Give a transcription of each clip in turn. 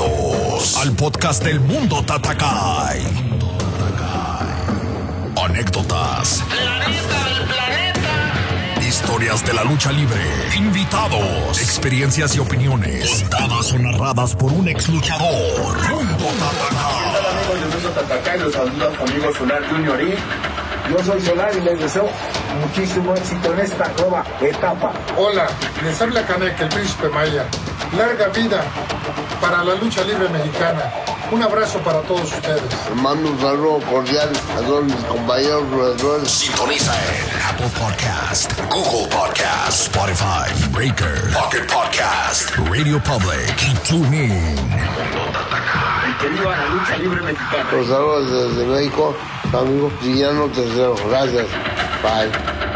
Bienvenidos al podcast del Mundo Tatakai. Anécdotas. Historias de la lucha libre. Invitados. Experiencias y opiniones. Contadas o narradas por un ex luchador. Mundo Tatakai. Hola amigos del Mundo Tatacay, los saluda su amigo Solar Junior y yo soy Solar y les deseo muchísimo éxito en esta nueva etapa. Hola, les habla Canek, el príncipe Maya. Larga vida para la lucha libre mexicana. Un abrazo para todos ustedes. Mando un saludo cordial a todos mis compañeros. Sintoniza en Apple Podcast, Google Podcast, Spotify, Breaker, Pocket Podcast, Radio Public y TuneIn. Y que viva la lucha libre mexicana. Los saludos desde México, amigo Guillermo Tercero. Gracias. Bye.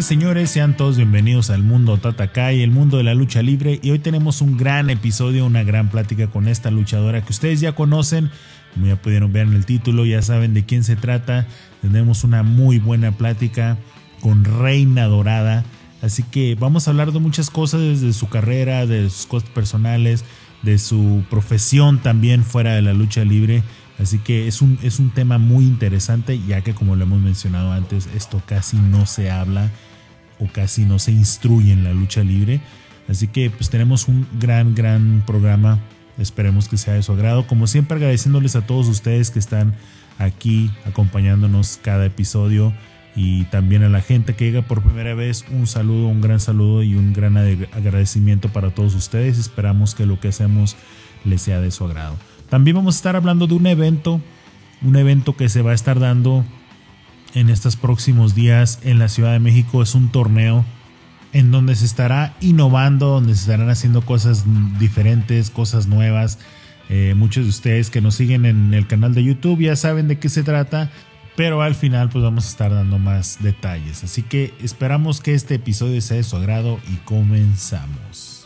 Señores, sean todos bienvenidos al mundo Tatakai, el mundo de la lucha libre. Y hoy tenemos un gran episodio, una gran plática con esta luchadora que ustedes ya conocen. Como ya pudieron ver en el título, ya saben de quién se trata. Tenemos una muy buena plática con Reina Dorada. Así que vamos a hablar de muchas cosas desde su carrera, de sus cosas personales, de su profesión también fuera de la lucha libre. Así que es un, es un tema muy interesante, ya que como lo hemos mencionado antes, esto casi no se habla o casi no se instruye en la lucha libre. Así que pues tenemos un gran, gran programa. Esperemos que sea de su agrado. Como siempre agradeciéndoles a todos ustedes que están aquí acompañándonos cada episodio y también a la gente que llega por primera vez. Un saludo, un gran saludo y un gran agradecimiento para todos ustedes. Esperamos que lo que hacemos les sea de su agrado. También vamos a estar hablando de un evento, un evento que se va a estar dando en estos próximos días en la Ciudad de México. Es un torneo en donde se estará innovando, donde se estarán haciendo cosas diferentes, cosas nuevas. Eh, muchos de ustedes que nos siguen en el canal de YouTube ya saben de qué se trata, pero al final pues vamos a estar dando más detalles. Así que esperamos que este episodio sea de su agrado y comenzamos.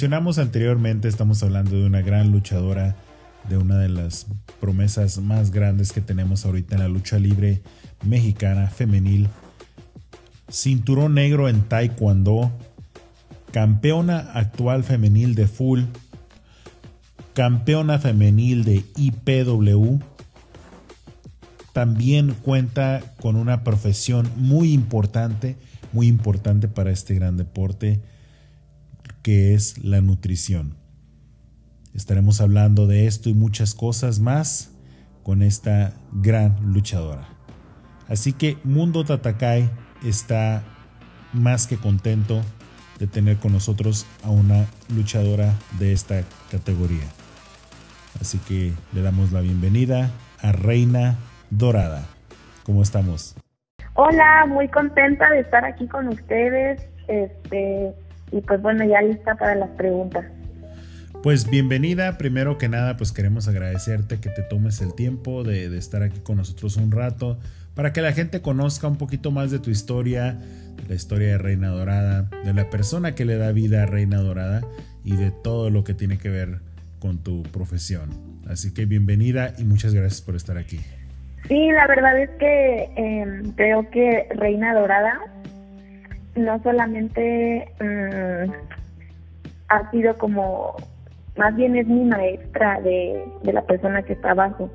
Mencionamos anteriormente, estamos hablando de una gran luchadora, de una de las promesas más grandes que tenemos ahorita en la lucha libre mexicana femenil. Cinturón negro en Taekwondo, campeona actual femenil de full, campeona femenil de IPW. También cuenta con una profesión muy importante, muy importante para este gran deporte que es la nutrición. Estaremos hablando de esto y muchas cosas más con esta gran luchadora. Así que Mundo Tatakai está más que contento de tener con nosotros a una luchadora de esta categoría. Así que le damos la bienvenida a Reina Dorada. ¿Cómo estamos? Hola, muy contenta de estar aquí con ustedes. Este, y pues bueno, ya lista para las preguntas. Pues bienvenida, primero que nada pues queremos agradecerte que te tomes el tiempo de, de, estar aquí con nosotros un rato para que la gente conozca un poquito más de tu historia, de la historia de Reina Dorada, de la persona que le da vida a Reina Dorada y de todo lo que tiene que ver con tu profesión. Así que bienvenida y muchas gracias por estar aquí. Sí, la verdad es que eh, creo que Reina Dorada no solamente mmm, ha sido como más bien es mi maestra de, de la persona que está abajo.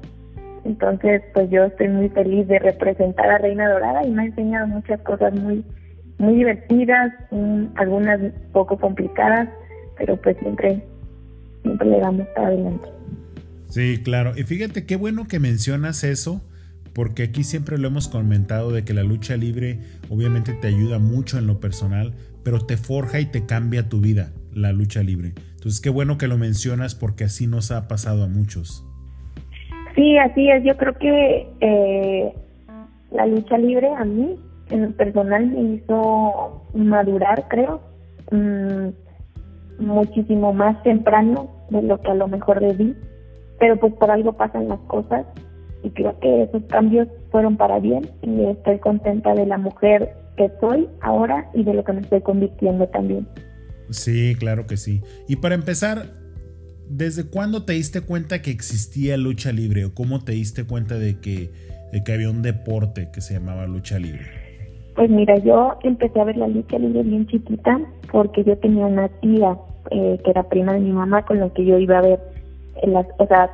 Entonces, pues yo estoy muy feliz de representar a Reina Dorada y me ha enseñado muchas cosas muy, muy divertidas, algunas poco complicadas, pero pues siempre, siempre le damos para adelante. Sí, claro. Y fíjate qué bueno que mencionas eso, porque aquí siempre lo hemos comentado de que la lucha libre obviamente te ayuda mucho en lo personal, pero te forja y te cambia tu vida, la lucha libre. Entonces, qué bueno que lo mencionas porque así nos ha pasado a muchos. Sí, así es. Yo creo que eh, la lucha libre a mí, en lo personal, me hizo madurar, creo, mm, muchísimo más temprano de lo que a lo mejor debí. Pero pues por algo pasan las cosas y creo que esos cambios fueron para bien y estoy contenta de la mujer que soy ahora y de lo que me estoy convirtiendo también. Sí, claro que sí. Y para empezar, ¿Desde cuándo te diste cuenta que existía lucha libre o cómo te diste cuenta de que, que había un deporte que se llamaba lucha libre? Pues mira, yo empecé a ver la lucha libre bien chiquita porque yo tenía una tía eh, que era prima de mi mamá con la que yo iba a ver, en las, o sea,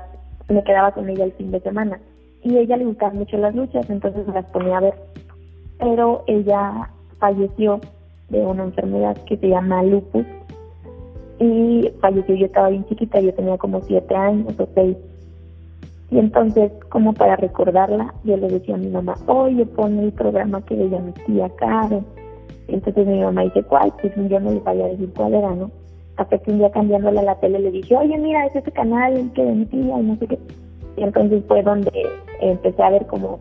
me quedaba con ella el fin de semana y ella le gustaban mucho las luchas, entonces me las ponía a ver. Pero ella falleció de una enfermedad que se llama lupus y falleció, yo estaba bien chiquita, yo tenía como siete años o seis. Y entonces, como para recordarla, yo le decía a mi mamá, oye, pon el programa que veía mi tía. Y entonces mi mamá dice, ¿cuál? Pues yo no le vaya a decir cuál era, ¿no? Hasta que un día cambiándole a la tele le dije, oye, mira, es ese canal el que de mi tía y no sé qué. Y entonces fue donde empecé a ver como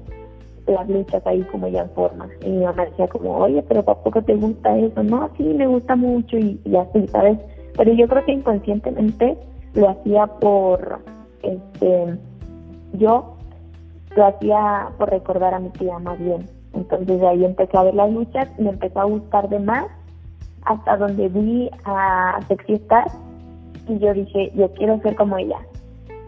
las luchas ahí como ya en forma. Y mi mamá decía como, oye, pero ¿por poco te gusta eso? No, sí, me gusta mucho y, y así, ¿sabes? pero yo creo que inconscientemente lo hacía por, este, yo lo hacía por recordar a mi tía más bien. Entonces de ahí empecé a ver las luchas, me empezó a gustar de más, hasta donde vi a Sexy Star y yo dije, yo quiero ser como ella.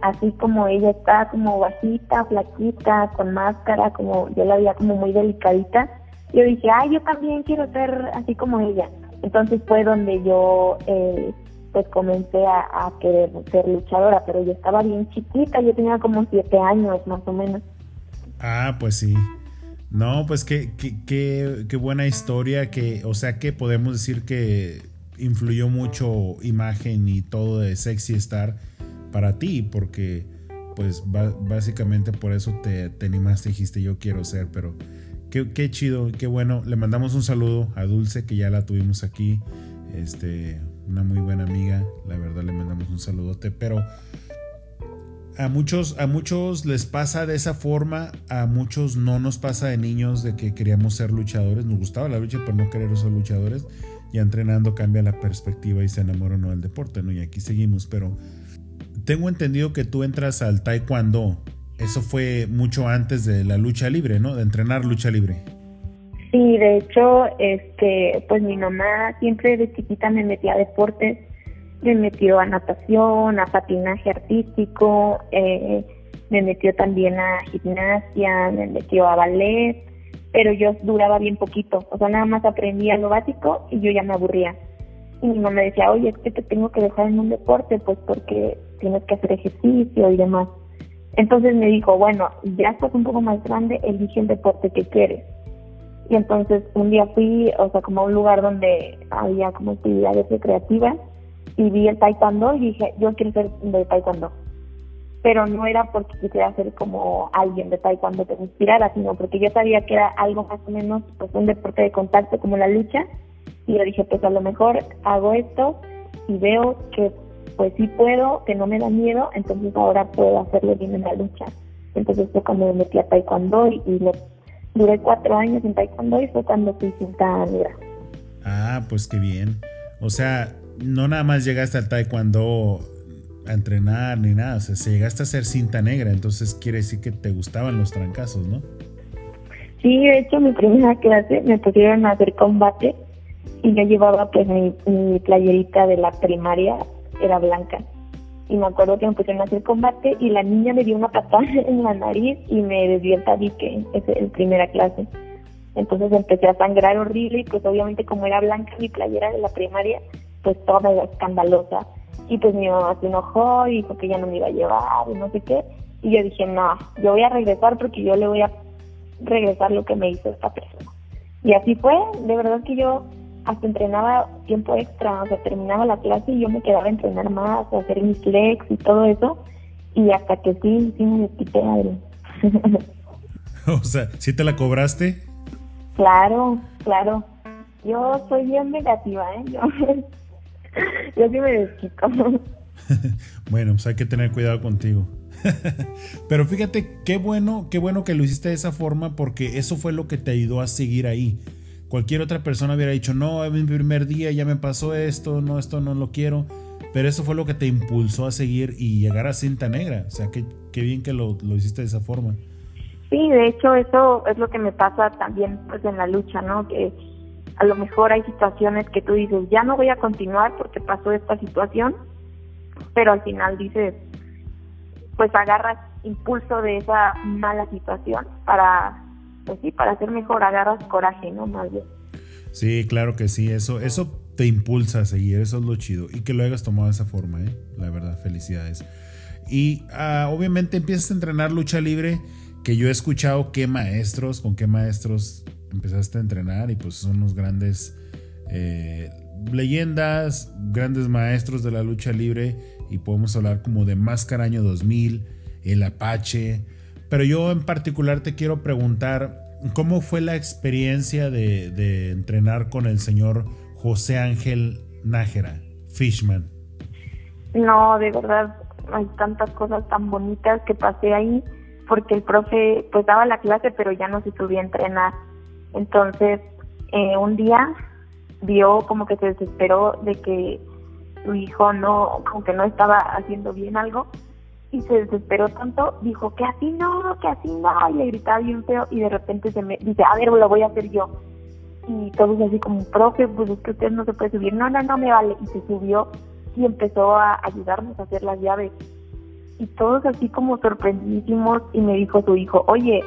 Así como ella está como bajita, flaquita, con máscara, como yo la veía como muy delicadita, yo dije, ay, yo también quiero ser así como ella. Entonces fue donde yo eh, pues comencé a, querer ser luchadora, pero yo estaba bien chiquita, yo tenía como siete años más o menos. Ah, pues sí. No, pues qué, qué, qué, qué buena historia, que, o sea que podemos decir que influyó mucho imagen y todo de Sexy Star para ti, porque pues básicamente por eso te, te animaste dijiste yo quiero ser, pero qué, qué chido, qué bueno. Le mandamos un saludo a Dulce, que ya la tuvimos aquí. Este, una muy buena amiga, la verdad le mandamos un saludote, pero a muchos, a muchos les pasa de esa forma, a muchos no nos pasa de niños de que queríamos ser luchadores, nos gustaba la lucha, pero no querer ser luchadores, y entrenando cambia la perspectiva y se enamora no del deporte, ¿no? Y aquí seguimos, pero tengo entendido que tú entras al taekwondo, eso fue mucho antes de la lucha libre, ¿no? De entrenar lucha libre. Sí, de hecho, este, pues mi mamá siempre de chiquita me metía a deportes, me metió a natación, a patinaje artístico, eh, me metió también a gimnasia, me metió a ballet, pero yo duraba bien poquito, o sea, nada más aprendía lo básico y yo ya me aburría. Y mi mamá decía, oye, es que te tengo que dejar en un deporte, pues porque tienes que hacer ejercicio y demás. Entonces me dijo, bueno, ya estás un poco más grande, elige el deporte que quieres. Y entonces un día fui, o sea, como a un lugar donde había como actividades recreativas y vi el taekwondo y dije, yo quiero ser de taekwondo. Pero no era porque quisiera ser como alguien de taekwondo que me inspirara, sino porque yo sabía que era algo más o menos pues un deporte de contacto como la lucha. Y yo dije, pues a lo mejor hago esto y veo que pues sí puedo, que no me da miedo, entonces ahora puedo hacerlo bien en la lucha. Entonces fue cuando me metí a taekwondo y, y lo duré cuatro años en taekwondo y fue cuando fui cinta negra. Ah, pues qué bien. O sea, no nada más llegaste al taekwondo a entrenar ni nada, o sea, se llegaste a ser cinta negra, entonces quiere decir que te gustaban los trancazos, ¿no? Sí, de hecho mi primera clase me pusieron a hacer combate y yo llevaba pues mi playerita de la primaria, era blanca y me acuerdo que me pusieron a hacer combate y la niña me dio una patada en la nariz y me desvió el tabique en primera clase. Entonces empecé a sangrar horrible y pues obviamente como era blanca mi playera de la primaria, pues toda escandalosa. Y pues mi mamá se enojó y dijo que ya no me iba a llevar y no sé qué. Y yo dije, no, yo voy a regresar porque yo le voy a regresar lo que me hizo esta persona. Y así fue, de verdad que yo hasta entrenaba tiempo extra, o sea, terminaba la clase y yo me quedaba a entrenar más, a hacer mis legs y todo eso, y hasta que sí, sí me quité aire. o sea, ¿sí te la cobraste? Claro, claro. Yo soy bien negativa, ¿eh? Yo, yo sí me desquito. bueno, pues hay que tener cuidado contigo. Pero fíjate qué bueno, qué bueno que lo hiciste de esa forma porque eso fue lo que te ayudó a seguir ahí. Cualquier otra persona hubiera dicho, no, en mi primer día ya me pasó esto, no, esto no lo quiero. Pero eso fue lo que te impulsó a seguir y llegar a cinta negra. O sea, qué, qué bien que lo, lo hiciste de esa forma. Sí, de hecho eso es lo que me pasa también pues en la lucha, ¿no? Que a lo mejor hay situaciones que tú dices, ya no voy a continuar porque pasó esta situación, pero al final dices, pues agarras impulso de esa mala situación para pues sí, para ser mejor agarras coraje, ¿no? Más bien. Sí, claro que sí, eso, eso te impulsa a seguir, eso es lo chido. Y que lo hayas tomado de esa forma, ¿eh? La verdad, felicidades. Y ah, obviamente empiezas a entrenar lucha libre, que yo he escuchado qué maestros, con qué maestros empezaste a entrenar y pues son los grandes eh, leyendas, grandes maestros de la lucha libre y podemos hablar como de Máscara Año 2000, El Apache, pero yo en particular te quiero preguntar, ¿cómo fue la experiencia de, entrenar con el señor José Ángel Nájera, Fishman? No, de verdad, hay tantas cosas tan bonitas que pasé ahí, porque el profe pues daba la clase, pero ya no se subía a entrenar. Entonces, eh, un día vio como que se desesperó de que su hijo no, como que no estaba haciendo bien algo y se desesperó tanto, dijo que así no, que así no, y le gritaba bien feo y de repente se me dice, a ver, lo voy a hacer yo. Y todos así como, profe, pues es que usted no se puede subir, no, no, no me vale. Y se subió y empezó a ayudarnos a hacer las llaves. Y todos así como sorprendidísimos y me dijo su hijo, oye,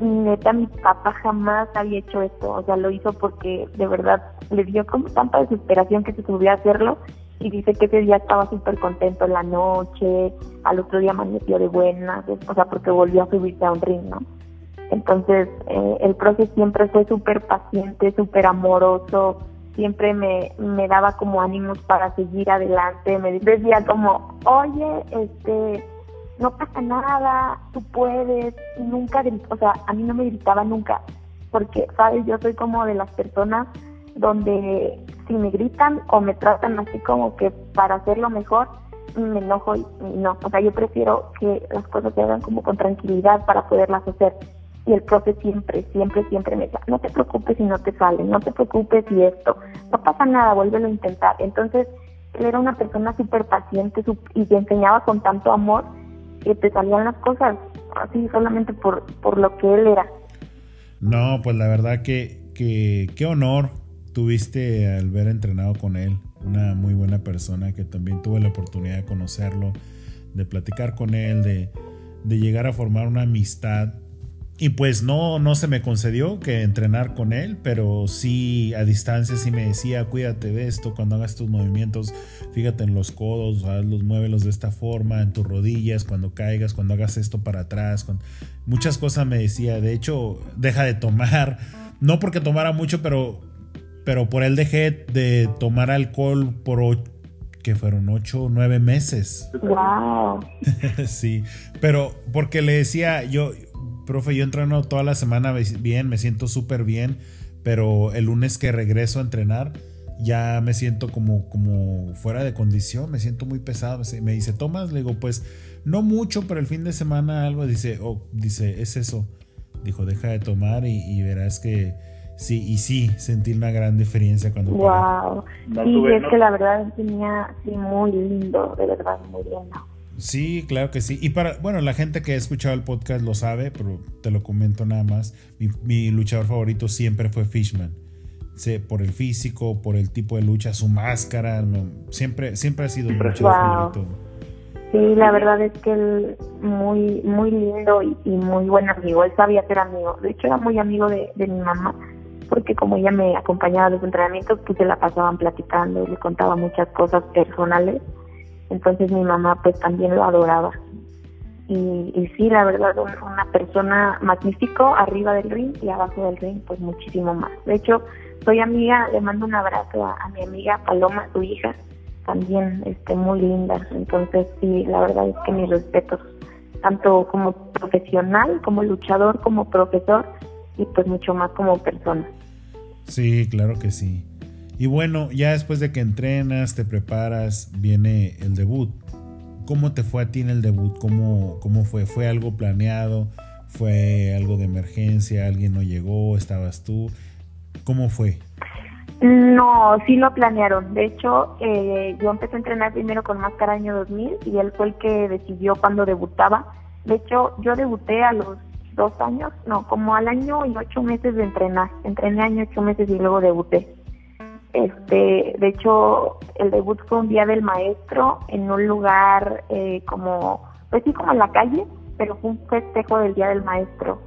neta, mi papá jamás había hecho esto, o sea, lo hizo porque de verdad le dio como tanta desesperación que se subió a hacerlo y dice que ese día estaba súper contento en la noche, al otro día amaneció de buenas, o sea, porque volvió a subirse a un ring, ¿no? Entonces, eh, el profe siempre fue súper paciente, súper amoroso, siempre me, me daba como ánimos para seguir adelante, me decía como, oye, este, no pasa nada, tú puedes, y nunca, o sea, a mí no me gritaba nunca, porque, ¿sabes? Yo soy como de las personas donde si me gritan o me tratan así como que para hacerlo mejor, me enojo y, no. O sea, yo prefiero que las cosas se hagan como con tranquilidad para poderlas hacer. Y el profe siempre, siempre, siempre me decía, no te preocupes si no te sale, no te preocupes si esto, no pasa nada, vuélvelo a intentar. Entonces, él era una persona súper paciente y te enseñaba con tanto amor que te salían las cosas así solamente por, por lo que él era. No, pues la verdad que, que qué honor tuviste al ver entrenado con él, una muy buena persona que también tuve la oportunidad de conocerlo, de platicar con él, de, llegar a formar una amistad. Y pues no, no se me concedió que entrenar con él, pero sí a distancia sí me decía, cuídate de esto, cuando hagas tus movimientos, fíjate en los codos, los muévelos de esta forma, en tus rodillas, cuando caigas, cuando hagas esto para atrás, con... muchas cosas me decía, de hecho, deja de tomar, no porque tomara mucho, pero pero por él dejé de tomar alcohol por que fueron ocho o nueve meses. Wow. sí, pero porque le decía yo, profe, yo entreno toda la semana bien, me siento súper bien, pero el lunes que regreso a entrenar ya me siento como, como fuera de condición, me siento muy pesado. Me dice, ¿tomas? Le digo, pues no mucho, pero el fin de semana algo. Dice, oh, dice, es eso. Dijo, deja de tomar y, y verás que Sí, y sí, sentí una gran diferencia cuando... Wow. Sí, es que la verdad tenía, sí, muy lindo, de verdad, muy lindo. Sí, claro que sí. Y para, bueno, la gente que ha escuchado el podcast lo sabe, pero te lo comento nada más. Mi, luchador favorito siempre fue Fishman. Sí, por el físico, por el tipo de lucha, su máscara, siempre, siempre ha sido mi luchador favorito. Sí, la verdad es que él muy, muy lindo y, muy buen amigo. Él sabía ser amigo. De hecho, era muy amigo de, de mi mamá porque como ella me acompañaba a los entrenamientos, pues se la pasaban platicando, le contaba muchas cosas personales Entonces mi mamá pues también lo adoraba. Y, y sí, la verdad, una persona magnífico arriba del ring y abajo del ring, pues muchísimo más. De hecho, soy amiga, le mando un abrazo a, mi amiga Paloma, su hija, también este, muy linda. Entonces, sí, la verdad es que mis respetos, tanto como profesional, como luchador, como profesor y pues mucho más como persona. Sí, claro que sí. Y bueno, ya después de que entrenas, te preparas, viene el debut. ¿Cómo te fue a ti en el debut? ¿Cómo, cómo fue? ¿Fue algo planeado? ¿Fue algo de emergencia? ¿Alguien no llegó? ¿Estabas tú? ¿Cómo fue? No, sí lo planearon. De hecho, eh, yo empecé a entrenar primero con Máscara año 2000 y él fue el que decidió cuándo debutaba. De hecho, yo debuté a los dos años, no, como al año y ocho meses de entrenar. Entrené año ocho meses y luego debuté. Este, de hecho, el debut fue un día del maestro en un lugar eh, como, pues sí, como en la calle, pero fue un festejo del día del maestro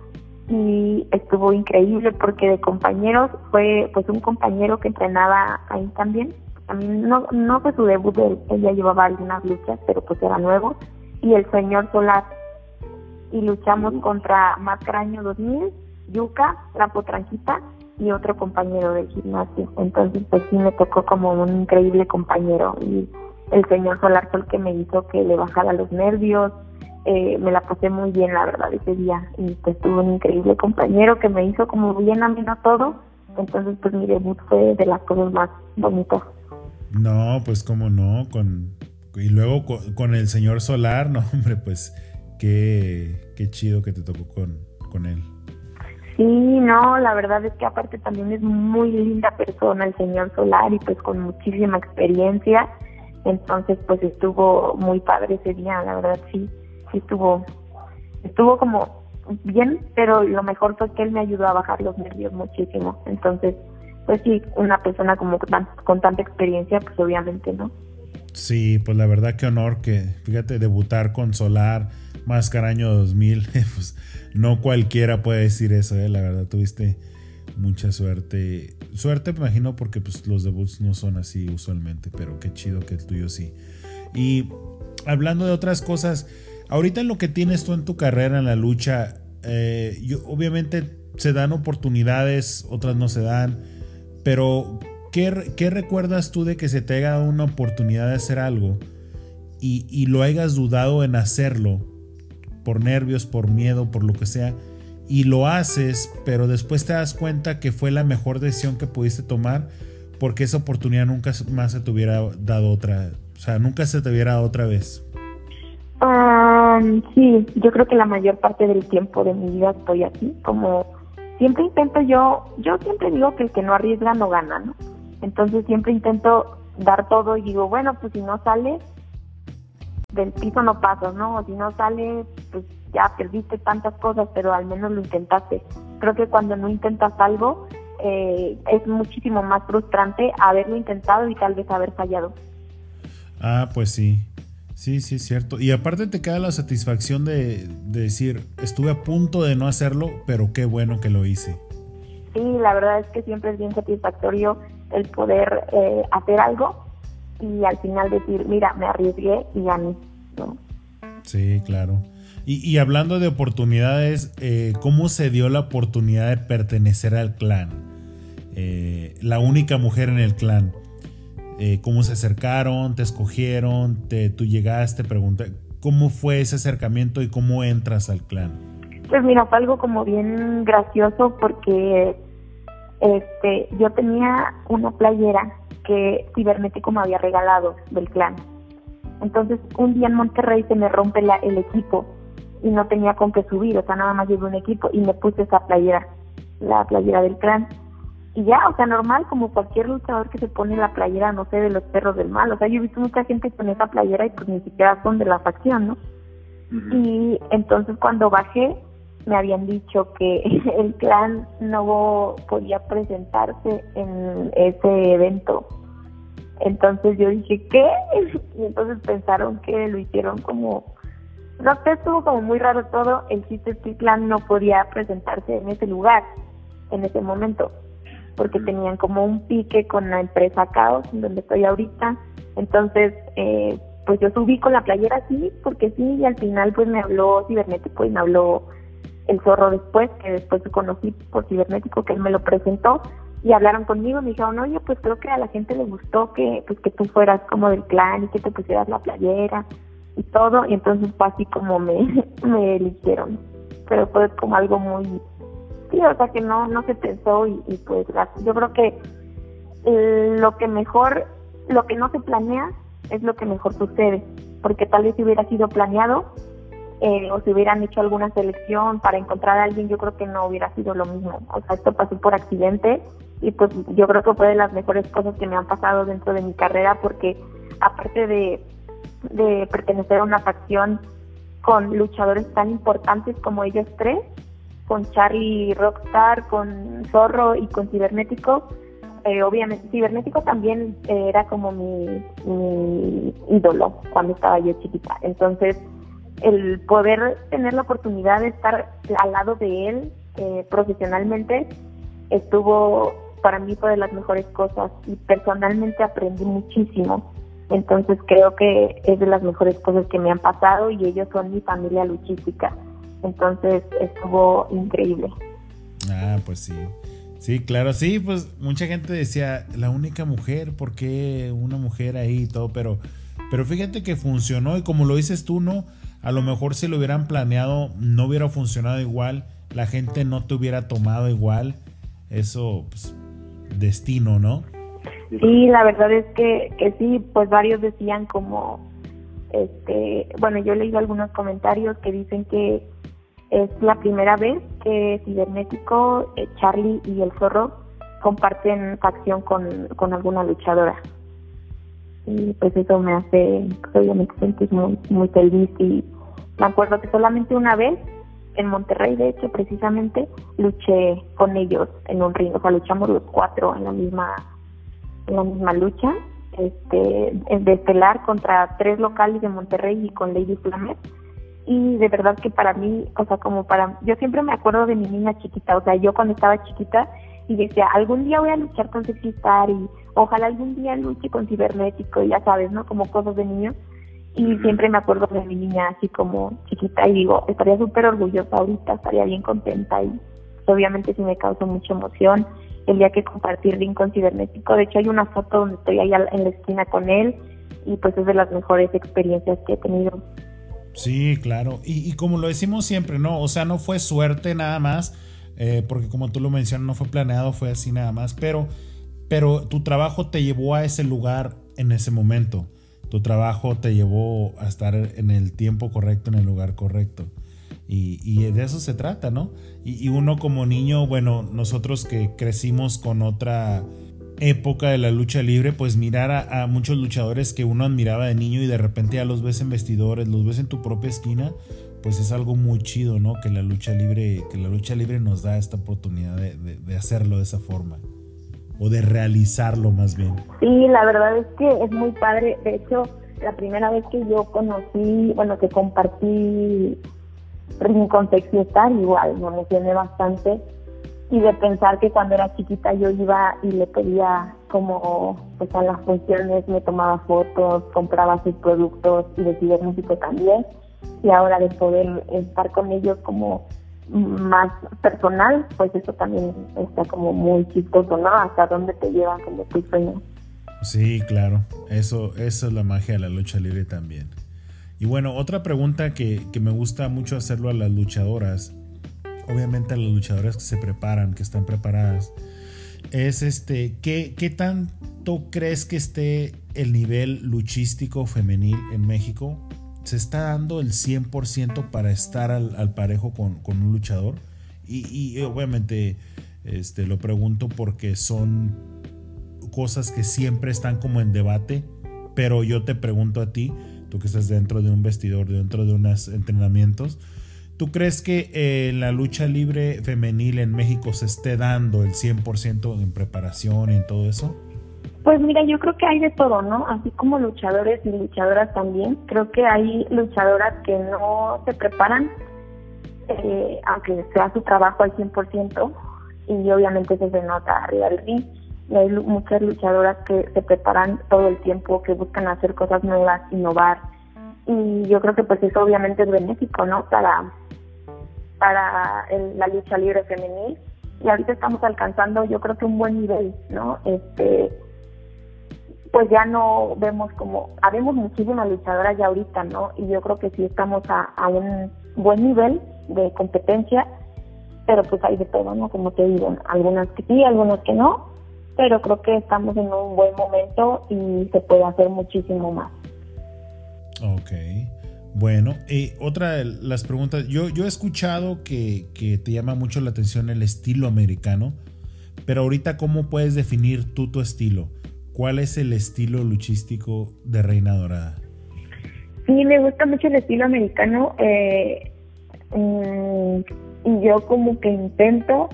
y estuvo increíble porque de compañeros fue pues un compañero que entrenaba ahí también. no, no fue su debut, él, ya llevaba algunas luchas, pero pues era nuevo. Y el señor Solar. Y luchamos contra Macraño 2000, Yuca, La Potranquita y otro compañero del gimnasio. Entonces pues sí me tocó como un increíble compañero y el señor Solar fue el que me hizo que le bajara los nervios, eh, me la pasé muy bien, la verdad, ese día. Y pues tuve un increíble compañero que me hizo como bien ameno todo. Entonces, pues mi debut fue de las cosas más bonitas. No, pues cómo no, con y luego con, el señor Solar, no, hombre, pues qué, qué chido que te tocó con, con él. Sí, no, la verdad es que aparte también es muy linda persona el señor Solar y pues con muchísima experiencia. Entonces, pues estuvo muy padre ese día, la verdad sí estuvo, estuvo como bien, pero lo mejor fue que él me ayudó a bajar los nervios muchísimo. Entonces, pues sí, una persona como con tanta experiencia, pues obviamente no. Sí, pues la verdad que honor que, fíjate, debutar con Solar, Máscara año 2000, pues no cualquiera puede decir eso, ¿eh? la verdad, tuviste mucha suerte. Suerte me imagino porque pues los debuts no son así usualmente, pero qué chido que el tuyo sí. Y hablando de otras cosas, Ahorita en lo que tienes tú en tu carrera en la lucha, eh, obviamente se dan oportunidades, otras no se dan, pero ¿qué, recuerdas tú de que se te haya dado una oportunidad de hacer algo y, y lo hayas dudado en hacerlo por nervios, por miedo, por lo que sea? y lo haces, pero después te das cuenta que fue la mejor decisión que pudiste tomar porque esa oportunidad nunca más se te hubiera dado otra, o sea, nunca se te hubiera dado otra vez. Um, sí, yo creo que la mayor parte del tiempo de mi vida estoy así, como siempre intento yo, yo siempre digo que el que no arriesga no gana, ¿no? Entonces siempre intento dar todo y digo, bueno, pues si no sale, del piso no paso, ¿no? O si no sale, pues ya perdiste tantas cosas, pero al menos lo intentaste. Creo que cuando no intentas algo, eh, es muchísimo más frustrante haberlo intentado y tal vez haber fallado. Ah, pues sí. Sí, sí, es cierto. Y aparte te queda la satisfacción de, decir, estuve a punto de no hacerlo, pero qué bueno que lo hice. Sí, la verdad es que siempre es bien satisfactorio el poder eh, hacer algo y al final decir, mira, me arriesgué y gané. ¿no? Sí, claro. Y, hablando de oportunidades, eh, ¿cómo se dio la oportunidad de pertenecer al clan? Eh, la única mujer en el clan. Eh, cómo se acercaron, te escogieron, te, tú llegaste, pregunté, ¿cómo fue ese acercamiento y cómo entras al clan? Pues mira, fue algo como bien gracioso porque este, yo tenía una playera que Cibernético me había regalado del clan. Entonces, un día en Monterrey se me rompe la, el equipo y no tenía con qué subir, o sea, nada más llevé un equipo y me puse esa playera, la playera del clan y ya, o sea, normal, como cualquier luchador que se pone la playera, no sé, de los perros del mal. O sea, yo he visto mucha gente con esa playera y pues ni siquiera son de la facción, ¿no? Y entonces cuando bajé, me habían dicho que el clan no podía presentarse en ese evento. Entonces yo dije, ¿qué? Y entonces pensaron que lo hicieron como... No sé, estuvo como muy raro todo. El chiste es que el clan no podía presentarse en ese lugar, en ese momento porque tenían como un pique con la empresa Caos, en donde estoy ahorita. Entonces, eh, pues yo subí con la playera así, porque sí, y al final pues me habló cibernético y me habló el zorro después, que después conocí por cibernético, que él me lo presentó, y hablaron conmigo, me dijeron, oye, pues creo que a la gente le gustó que, pues que tú fueras como del clan y que te pusieras la playera y todo, y entonces fue así como me, me eligieron, pero fue como algo muy, sí, o sea que no, no se pensó y, y pues yo creo que lo que mejor, lo que no se planea es lo que mejor sucede, porque tal vez si hubiera sido planeado eh, o si hubieran hecho alguna selección para encontrar a alguien, yo creo que no hubiera sido lo mismo. O sea, esto pasó por accidente y pues yo creo que fue de las mejores cosas que me han pasado dentro de mi carrera porque aparte de, pertenecer a una facción con luchadores tan importantes como ellos tres, con Charlie Rockstar, con Zorro y con Cibernético, eh, obviamente cibernético también eh, era como mi, ídolo cuando estaba yo chiquita. Entonces, el poder tener la oportunidad de estar al lado de él eh, profesionalmente estuvo para mí fue de las mejores cosas y personalmente aprendí muchísimo. Entonces creo que es de las mejores cosas que me han pasado y ellos son mi familia luchística. Entonces estuvo increíble. Ah, pues sí. Sí, claro, sí, pues mucha gente decía, la única mujer, ¿por qué una mujer ahí y todo? Pero, pero fíjate que funcionó y como lo dices tú, ¿no? A lo mejor si lo hubieran planeado no hubiera funcionado igual, la gente no te hubiera tomado igual, eso, pues, destino, ¿no? Sí, la verdad es que, que sí, pues varios decían como, este, bueno, yo he leído algunos comentarios que dicen que es la primera vez que Cibernético, eh, Charlie y el Zorro comparten facción con, con alguna luchadora. Y pues eso me hace pues, obviamente sentir muy, muy feliz y me acuerdo que solamente una vez en Monterrey, de hecho, precisamente, luché con ellos en un ring, o sea, luchamos los cuatro en la misma, en la misma lucha, este, de estelar contra tres locales de Monterrey y con Lady Flamer y de verdad que para mí, o sea, como para, yo siempre me acuerdo de mi niña chiquita, o sea, yo cuando estaba chiquita y decía, algún día voy a luchar con Sexistar y ojalá algún día luche con Cibernético, ya sabes, ¿no? Como cosas de niño. Y siempre me acuerdo de mi niña así como chiquita y digo, estaría súper orgullosa ahorita, estaría bien contenta y obviamente sí me causó mucha emoción el día que compartí con Cibernético. De hecho hay una foto donde estoy ahí en la esquina con él y pues es de las mejores experiencias que he tenido Sí, claro. Y, como lo decimos siempre, ¿no? O sea, no fue suerte nada más, eh, porque como tú lo mencionas, no fue planeado, fue así nada más, pero, pero tu trabajo te llevó a ese lugar en ese momento. Tu trabajo te llevó a estar en el tiempo correcto, en el lugar correcto. Y, de eso se trata, ¿no? Y, uno como niño, bueno, nosotros que crecimos con otra época de la lucha libre, pues mirar a, muchos luchadores que uno admiraba de niño y de repente ya los ves en vestidores, los ves en tu propia esquina, pues es algo muy chido, ¿no? Que la lucha libre, que la lucha libre nos da esta oportunidad de, hacerlo de esa forma. O de realizarlo más bien. Sí, la verdad es que es muy padre. De hecho, la primera vez que yo conocí, bueno, que compartí Sexy Star, igual me emocioné bastante y de pensar que cuando era chiquita yo iba y le pedía como pues a las funciones me tomaba fotos, compraba sus productos y de música también y ahora de poder estar con ellos como más personal, pues eso también está como muy chistoso, ¿no? Hasta dónde te llevan como tus sueños. Sí, claro, eso, eso es la magia de la lucha libre también. Y bueno, otra pregunta que, que me gusta mucho hacerlo a las luchadoras obviamente a las luchadoras que se preparan, que están preparadas, es este, ¿qué, ¿qué tanto crees que esté el nivel luchístico femenil en México? ¿Se está dando el 100% para estar al, parejo con, un luchador? Y, obviamente este, lo pregunto porque son cosas que siempre están como en debate, pero yo te pregunto a ti, tú que estás dentro de un vestidor, dentro de unos entrenamientos, ¿Tú crees que eh, la lucha libre femenil en México se esté dando el 100% en preparación y en todo eso? Pues mira, yo creo que hay de todo, ¿no? Así como luchadores y luchadoras también. Creo que hay luchadoras que no se preparan, eh, aunque sea su trabajo al 100%, y obviamente se nota arriba del y hay muchas luchadoras que se preparan todo el tiempo, que buscan hacer cosas nuevas, innovar y yo creo que pues eso obviamente es benéfico, ¿no? Para para la lucha libre femenil y ahorita estamos alcanzando yo creo que un buen nivel, ¿no? Este pues ya no vemos como, habemos muchísimas luchadoras ya ahorita, ¿no? Y yo creo que sí estamos a, un buen nivel de competencia, pero pues hay de todo, ¿no? Como te digo, algunas que sí, algunas que no, pero creo que estamos en un buen momento y se puede hacer muchísimo más. Ok. Bueno, y otra de las preguntas, yo, yo he escuchado que, que, te llama mucho la atención el estilo americano, pero ahorita ¿cómo puedes definir tú tu estilo? ¿Cuál es el estilo luchístico de Reina Dorada? Sí, me gusta mucho el estilo americano eh, mm, y yo como que intento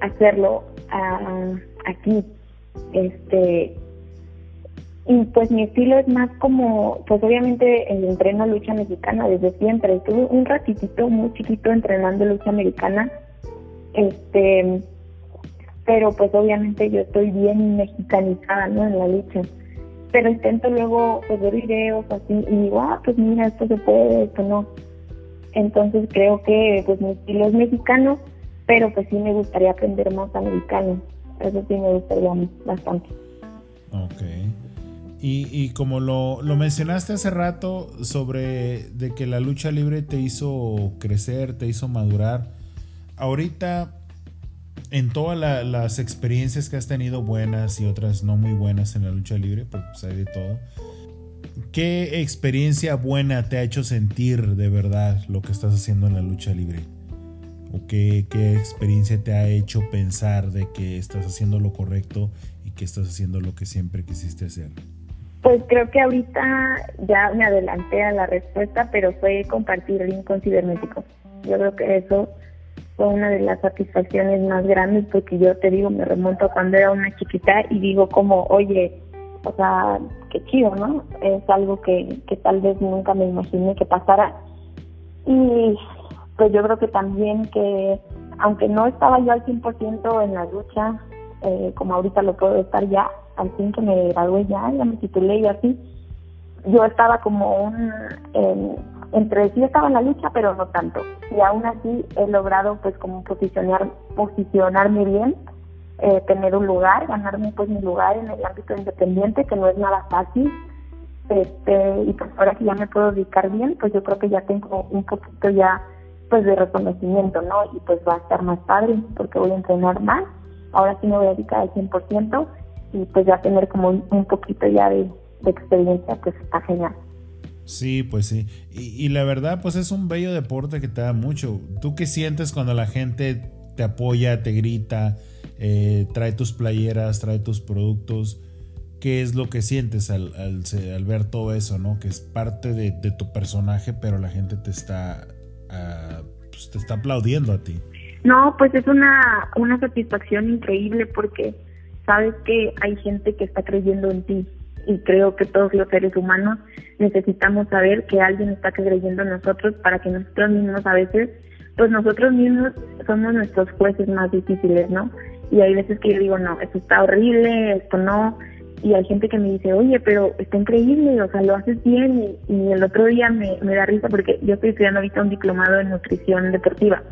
hacerlo uh, aquí. Este, y pues mi estilo es más como, pues obviamente el entreno lucha mexicana desde siempre. Estuve un ratitito muy chiquito entrenando lucha americana. Este, pero pues obviamente yo estoy bien mexicanizada, ¿no? En la lucha. Pero intento luego pues, ver videos así y digo, ah, pues mira, esto se puede, esto no. Entonces creo que pues mi estilo es mexicano, pero pues sí me gustaría aprender más americano. Eso sí me gustaría bastante. Ok. Y, y como lo, lo, mencionaste hace rato sobre de que la lucha libre te hizo crecer, te hizo madurar, ahorita en todas las experiencias que has tenido buenas y otras no muy buenas en la lucha libre, pues hay de todo, ¿qué experiencia buena te ha hecho sentir de verdad lo que estás haciendo en la lucha libre? ¿O qué, experiencia te ha hecho pensar de que estás haciendo lo correcto y que estás haciendo lo que siempre quisiste hacer? Pues creo que ahorita ya me adelanté a la respuesta, pero fue compartir el con cibernético. Yo creo que eso fue una de las satisfacciones más grandes porque yo te digo, me remonto cuando era una chiquita y digo como, oye, o sea, qué chido, ¿no? Es algo que, que tal vez nunca me imaginé que pasara. Y pues yo creo que también que, aunque no estaba yo al 100% en la lucha, eh, como ahorita lo puedo estar ya, al fin que me gradué ya, ya me titulé y así, yo estaba como un, entre sí estaba la lucha, pero no tanto. Y aún así he logrado pues como posicionar, posicionarme bien, eh, tener un lugar, ganarme pues mi lugar en el ámbito independiente, que no es nada fácil. Este, y pues ahora que ya me puedo dedicar bien, pues yo creo que ya tengo un poquito ya pues de reconocimiento, ¿no? Y pues va a estar más padre porque voy a entrenar más. Ahora sí me voy a dedicar al 100% y pues ya tener como un, poquito ya de, experiencia, pues está genial. Sí, pues sí. Y, la verdad, pues es un bello deporte que te da mucho. ¿Tú qué sientes cuando la gente te apoya, te grita, eh, trae tus playeras, trae tus productos? ¿Qué es lo que sientes al, al, ver todo eso, no? Que es parte de, tu personaje, pero la gente te está, ah, pues te está aplaudiendo a ti. No, pues es una, una satisfacción increíble porque sabes que hay gente que está creyendo en ti y creo que todos los seres humanos necesitamos saber que alguien está creyendo en nosotros para que nosotros mismos a veces, pues nosotros mismos somos nuestros jueces más difíciles, ¿no? Y hay veces que yo digo, no, esto está horrible, esto no, y hay gente que me dice, oye, pero está increíble, o sea, lo haces bien, y, el otro día me, da risa porque yo estoy estudiando ahorita un diplomado en nutrición deportiva,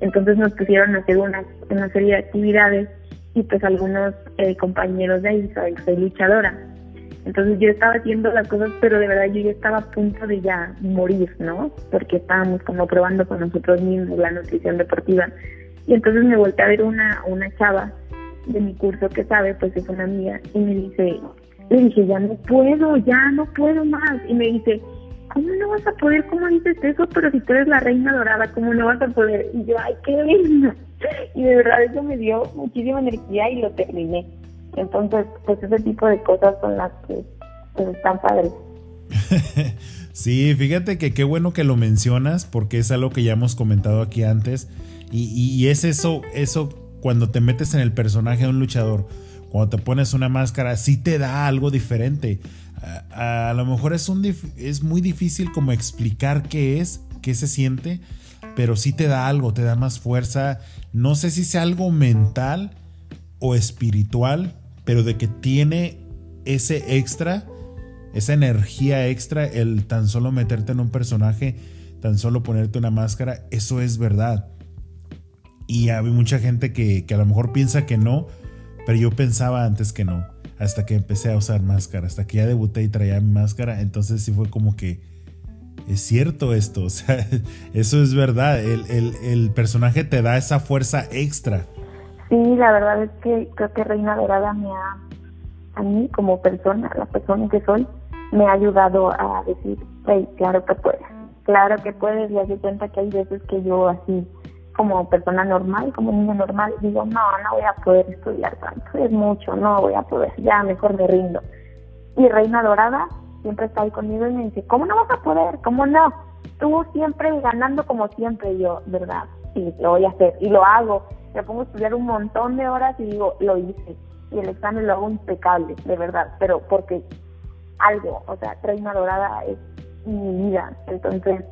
entonces nos pusieron a hacer una, una serie de actividades y pues algunos eh, compañeros de ahí saben soy luchadora. Entonces yo estaba haciendo las cosas, pero de verdad yo ya estaba a punto de ya morir, ¿no? Porque estábamos como probando con nosotros mismos la nutrición deportiva. Y entonces me volteé a ver una, una chava de mi curso que sabe, pues es una amiga, y me dice, le dije, ya no puedo, ya no puedo más. Y me dice, ¿cómo no vas a poder? ¿Cómo dices eso? Pero si tú eres la reina dorada, ¿cómo no vas a poder? Y yo, ay, qué lindo. Y de verdad eso me dio muchísima energía y lo terminé. Entonces, pues ese tipo de cosas son las que pues, están padres. sí, fíjate que qué bueno que lo mencionas porque es algo que ya hemos comentado aquí antes y, y, es eso, eso cuando te metes en el personaje de un luchador, cuando te pones una máscara, sí te da algo diferente. A, a, lo mejor es, un, es muy difícil como explicar qué es, qué se siente, pero sí te da algo, te da más fuerza. No sé si sea algo mental o espiritual, pero de que tiene ese extra, esa energía extra, el tan solo meterte en un personaje, tan solo ponerte una máscara, eso es verdad. Y hay mucha gente que, que a lo mejor piensa que no, pero yo pensaba antes que no, hasta que empecé a usar máscara, hasta que ya debuté y traía mi máscara, entonces sí fue como que es cierto esto, o sea, eso es verdad, el, el, el personaje te da esa fuerza extra. Sí, la verdad es que creo que Reina Dorada me ha, a mí como persona, la persona que soy, me ha ayudado a decir, claro que puedes, claro que puedes, y hace cuenta que hay veces que yo así como persona normal, como niño normal, digo, no, no voy a poder estudiar tanto, es mucho, no voy a poder, ya mejor me rindo. Y Reina Dorada siempre está ahí conmigo y me dice, ¿cómo no vas a poder? ¿Cómo no? Tú siempre ganando como siempre, yo, ¿verdad? Sí, lo voy a hacer y lo hago. Me pongo a estudiar un montón de horas y digo, lo hice. Y el examen lo hago impecable, de verdad, pero porque algo, o sea, Reina Dorada es mi vida. Entonces,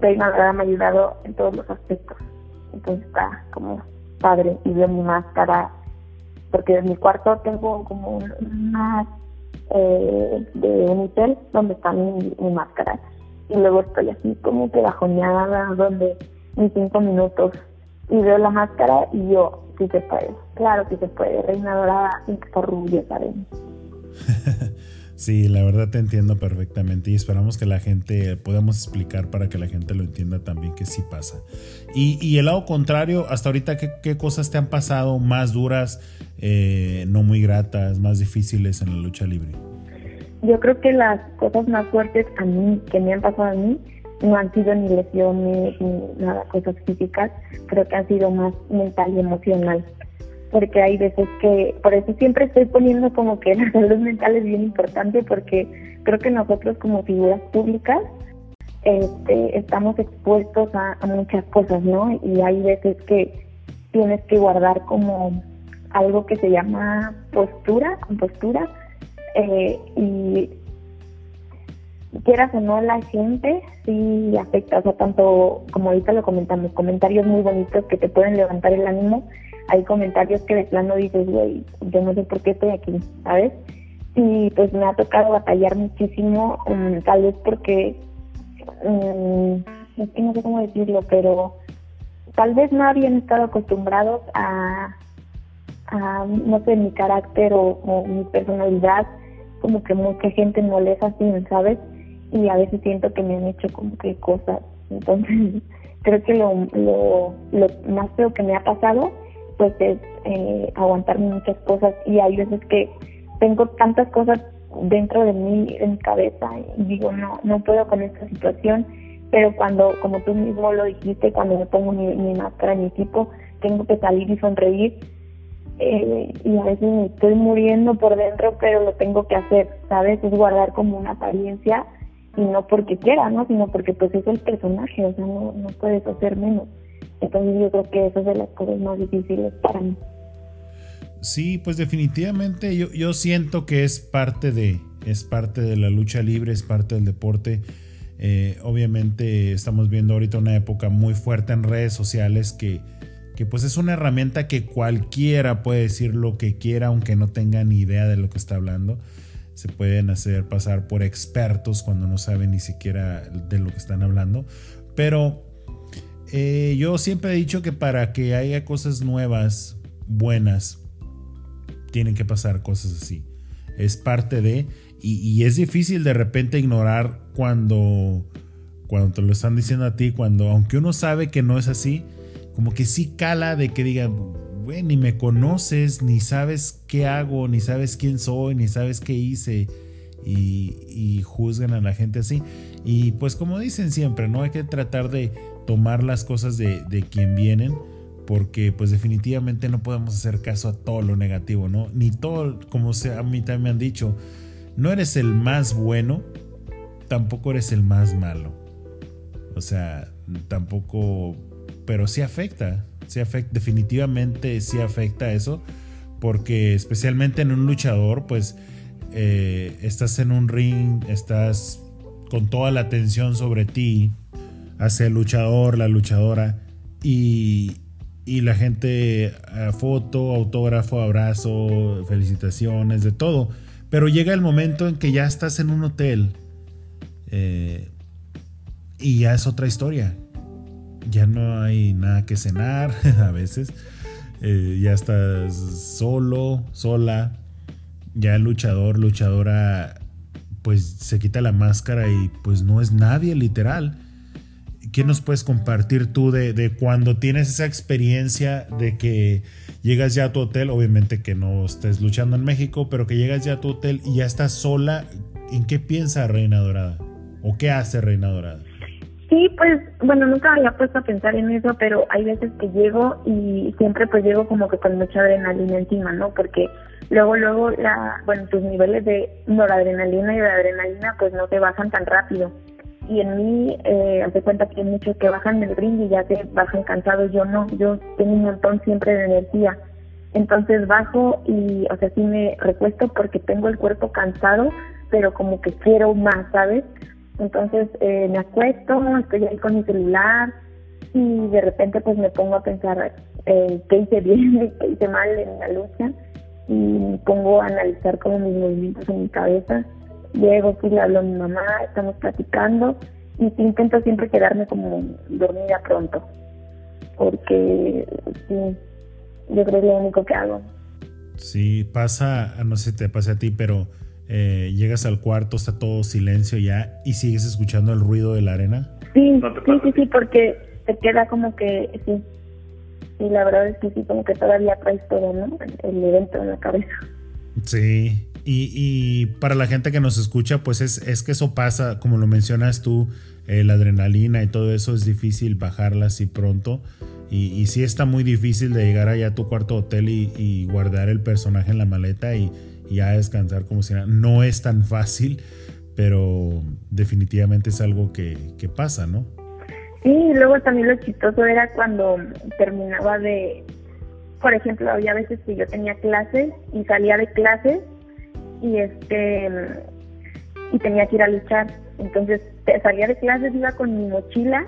Reina Dorada me ha ayudado en todos los aspectos entonces está como padre y veo mi máscara porque en mi cuarto tengo como una eh, de Unitel donde está mi, máscara y luego estoy así como que bajoneada donde mis cinco minutos y veo la máscara y yo sí se puede claro que se puede reina dorada rubia ¿sabes? Sí, la verdad te entiendo perfectamente y esperamos que la gente podamos explicar para que la gente lo entienda también que sí pasa. Y, el lado contrario, hasta ahorita, ¿qué, cosas te han pasado más duras, eh, no muy gratas, más difíciles en la lucha libre? Yo creo que las cosas más fuertes a mí, que me han pasado a mí, no han sido ni lesiones ni nada, cosas físicas, creo que han sido más mental y emocional porque hay veces que, por eso siempre estoy poniendo como que la salud mental es bien importante porque creo que nosotros como figuras públicas este, estamos expuestos a, muchas cosas, ¿no? Y hay veces que tienes que guardar como algo que se llama postura, compostura, eh, y quieras o no la gente sí afecta, o sea, tanto como ahorita lo comentamos, comentarios muy bonitos que te pueden levantar el ánimo, hay comentarios que de plano dices, güey, yo no sé por qué estoy aquí, ¿sabes? Y pues me ha tocado batallar muchísimo, um, tal vez porque, um, es que no sé cómo decirlo, pero tal vez no habían estado acostumbrados a, a no sé, mi carácter o, mi personalidad, como que mucha gente no les así, ¿sabes? Y a veces siento que me han hecho como que cosas. Entonces, creo que lo, lo, lo más feo que me ha pasado pues es eh, aguantarme muchas cosas y hay veces que tengo tantas cosas dentro de mí, en mi cabeza y digo, no, no puedo con esta situación, pero cuando, como tú mismo lo dijiste, cuando me pongo mi, mi máscara, mi equipo, tengo que salir y sonreír eh, y a veces me estoy muriendo por dentro, pero lo tengo que hacer, ¿sabes? Es guardar como una apariencia y no porque quiera, ¿no? Sino porque pues es el personaje, o sea, no, no puedes hacer menos. Entonces yo creo que eso es de las cosas más difíciles para mí. Sí, pues definitivamente yo, yo siento que es parte de, es parte de la lucha libre, es parte del deporte. Eh, obviamente estamos viendo ahorita una época muy fuerte en redes sociales que, que pues es una herramienta que cualquiera puede decir lo que quiera aunque no tenga ni idea de lo que está hablando. Se pueden hacer pasar por expertos cuando no saben ni siquiera de lo que están hablando. Pero eh, yo siempre he dicho que para que haya cosas nuevas, buenas, tienen que pasar cosas así. Es parte de... Y, es difícil de repente ignorar cuando, cuando te lo están diciendo a ti, cuando aunque uno sabe que no es así, como que sí cala de que digan, güey, ni me conoces, ni sabes qué hago, ni sabes quién soy, ni sabes qué hice. Y, juzgan a la gente así. Y pues como dicen siempre, ¿no? Hay que tratar de tomar las cosas de, quien vienen, porque pues definitivamente no podemos hacer caso a todo lo negativo, ¿no? Ni todo, como a mí también me han dicho, no eres el más bueno, tampoco eres el más malo. O sea, tampoco, pero sí afecta, sí afecta, definitivamente sí afecta eso, porque especialmente en un luchador, pues eh, estás en un ring, estás con toda la atención sobre ti, hacia el luchador, la luchadora. Y, y la gente foto, autógrafo, abrazo, felicitaciones, de todo. Pero llega el momento en que ya estás en un hotel eh, y ya es otra historia. Ya no hay nada que cenar a veces. Eh, ya estás solo, sola. Ya el luchador, luchadora, pues se quita la máscara y pues no es nadie literal. ¿Qué nos puedes compartir tú de, cuando tienes esa experiencia de que llegas ya a tu hotel? Obviamente que no estés luchando en México, pero que llegas ya a tu hotel y ya estás sola. ¿En qué piensa Reina Dorada? ¿O qué hace Reina Dorada? Sí, pues, bueno, nunca había puesto a pensar en eso, pero hay veces que llego y siempre pues llego como que con mucha adrenalina encima, ¿no? Porque luego, luego, la, bueno, tus niveles de noradrenalina y de adrenalina pues no te bajan tan rápido y en mí, eh, hace cuenta que hay muchos que bajan del ring y ya te bajan cansados, yo no, yo tengo un montón siempre de energía. Entonces bajo y, o sea, sí me recuesto porque tengo el cuerpo cansado, pero como que quiero más, ¿sabes? Entonces eh, me acuesto, estoy ahí con mi celular y de repente pues me pongo a pensar eh, qué hice bien, qué hice mal en la lucha y me pongo a analizar como mis movimientos en mi cabeza Llego, sí le hablo a mi mamá, estamos platicando y intento siempre quedarme como dormida pronto, porque sí, yo creo que es lo único que hago. Sí, pasa, no sé si te pasa a ti, pero eh, llegas al cuarto, está todo silencio ya y sigues escuchando el ruido de la arena. Sí, sí, sí, sí, porque te queda como que, sí, y la verdad es que sí, como que todavía traes todo, ¿no? El evento en la cabeza. Sí, y, para la gente que nos escucha, pues es, que eso pasa, como lo mencionas tú, eh, la adrenalina y todo eso es difícil bajarla así pronto. Y, y sí está muy difícil de llegar allá a tu cuarto hotel y, guardar el personaje en la maleta y, ya descansar como si nada. No es tan fácil, pero definitivamente es algo que, que pasa, ¿no? Sí, y luego también lo chistoso era cuando terminaba de, por ejemplo, había veces que yo tenía clases y salía de clases y este y tenía que ir a luchar. Entonces salía de clases, iba con mi mochila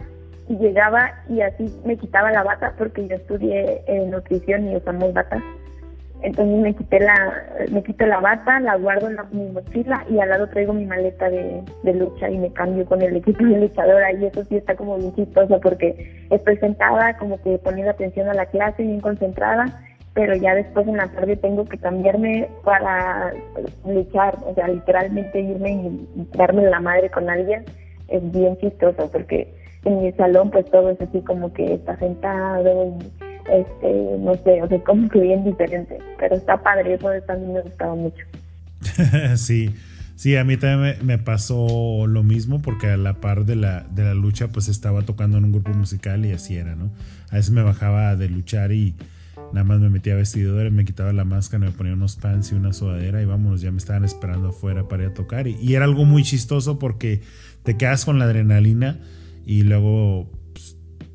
y llegaba y así me quitaba la bata porque yo estudié nutrición y usamos batas. Entonces me quité la, me quito la bata, la guardo en mi mochila y al lado traigo mi maleta de, de lucha y me cambio con el equipo de luchadora y eso sí está como bien chistoso porque estoy sentada como que poniendo atención a la clase, bien concentrada pero ya después en la tarde tengo que cambiarme para luchar, o sea, literalmente irme y darme la madre con alguien. Es bien chistoso porque en mi salón pues todo es así como que está sentado este, no sé, o sea, como que bien diferente, pero está padre, eso también me gustaba mucho. sí, sí, a mí también me, pasó lo mismo porque a la par de la, de la lucha pues estaba tocando en un grupo musical y así era, ¿no? A veces me bajaba de luchar y Nada más me metía vestidor, me quitaba la máscara, me ponía unos pants y una sudadera y vámonos, ya me estaban esperando afuera para ir a tocar. Y, era algo muy chistoso porque te quedas con la adrenalina y luego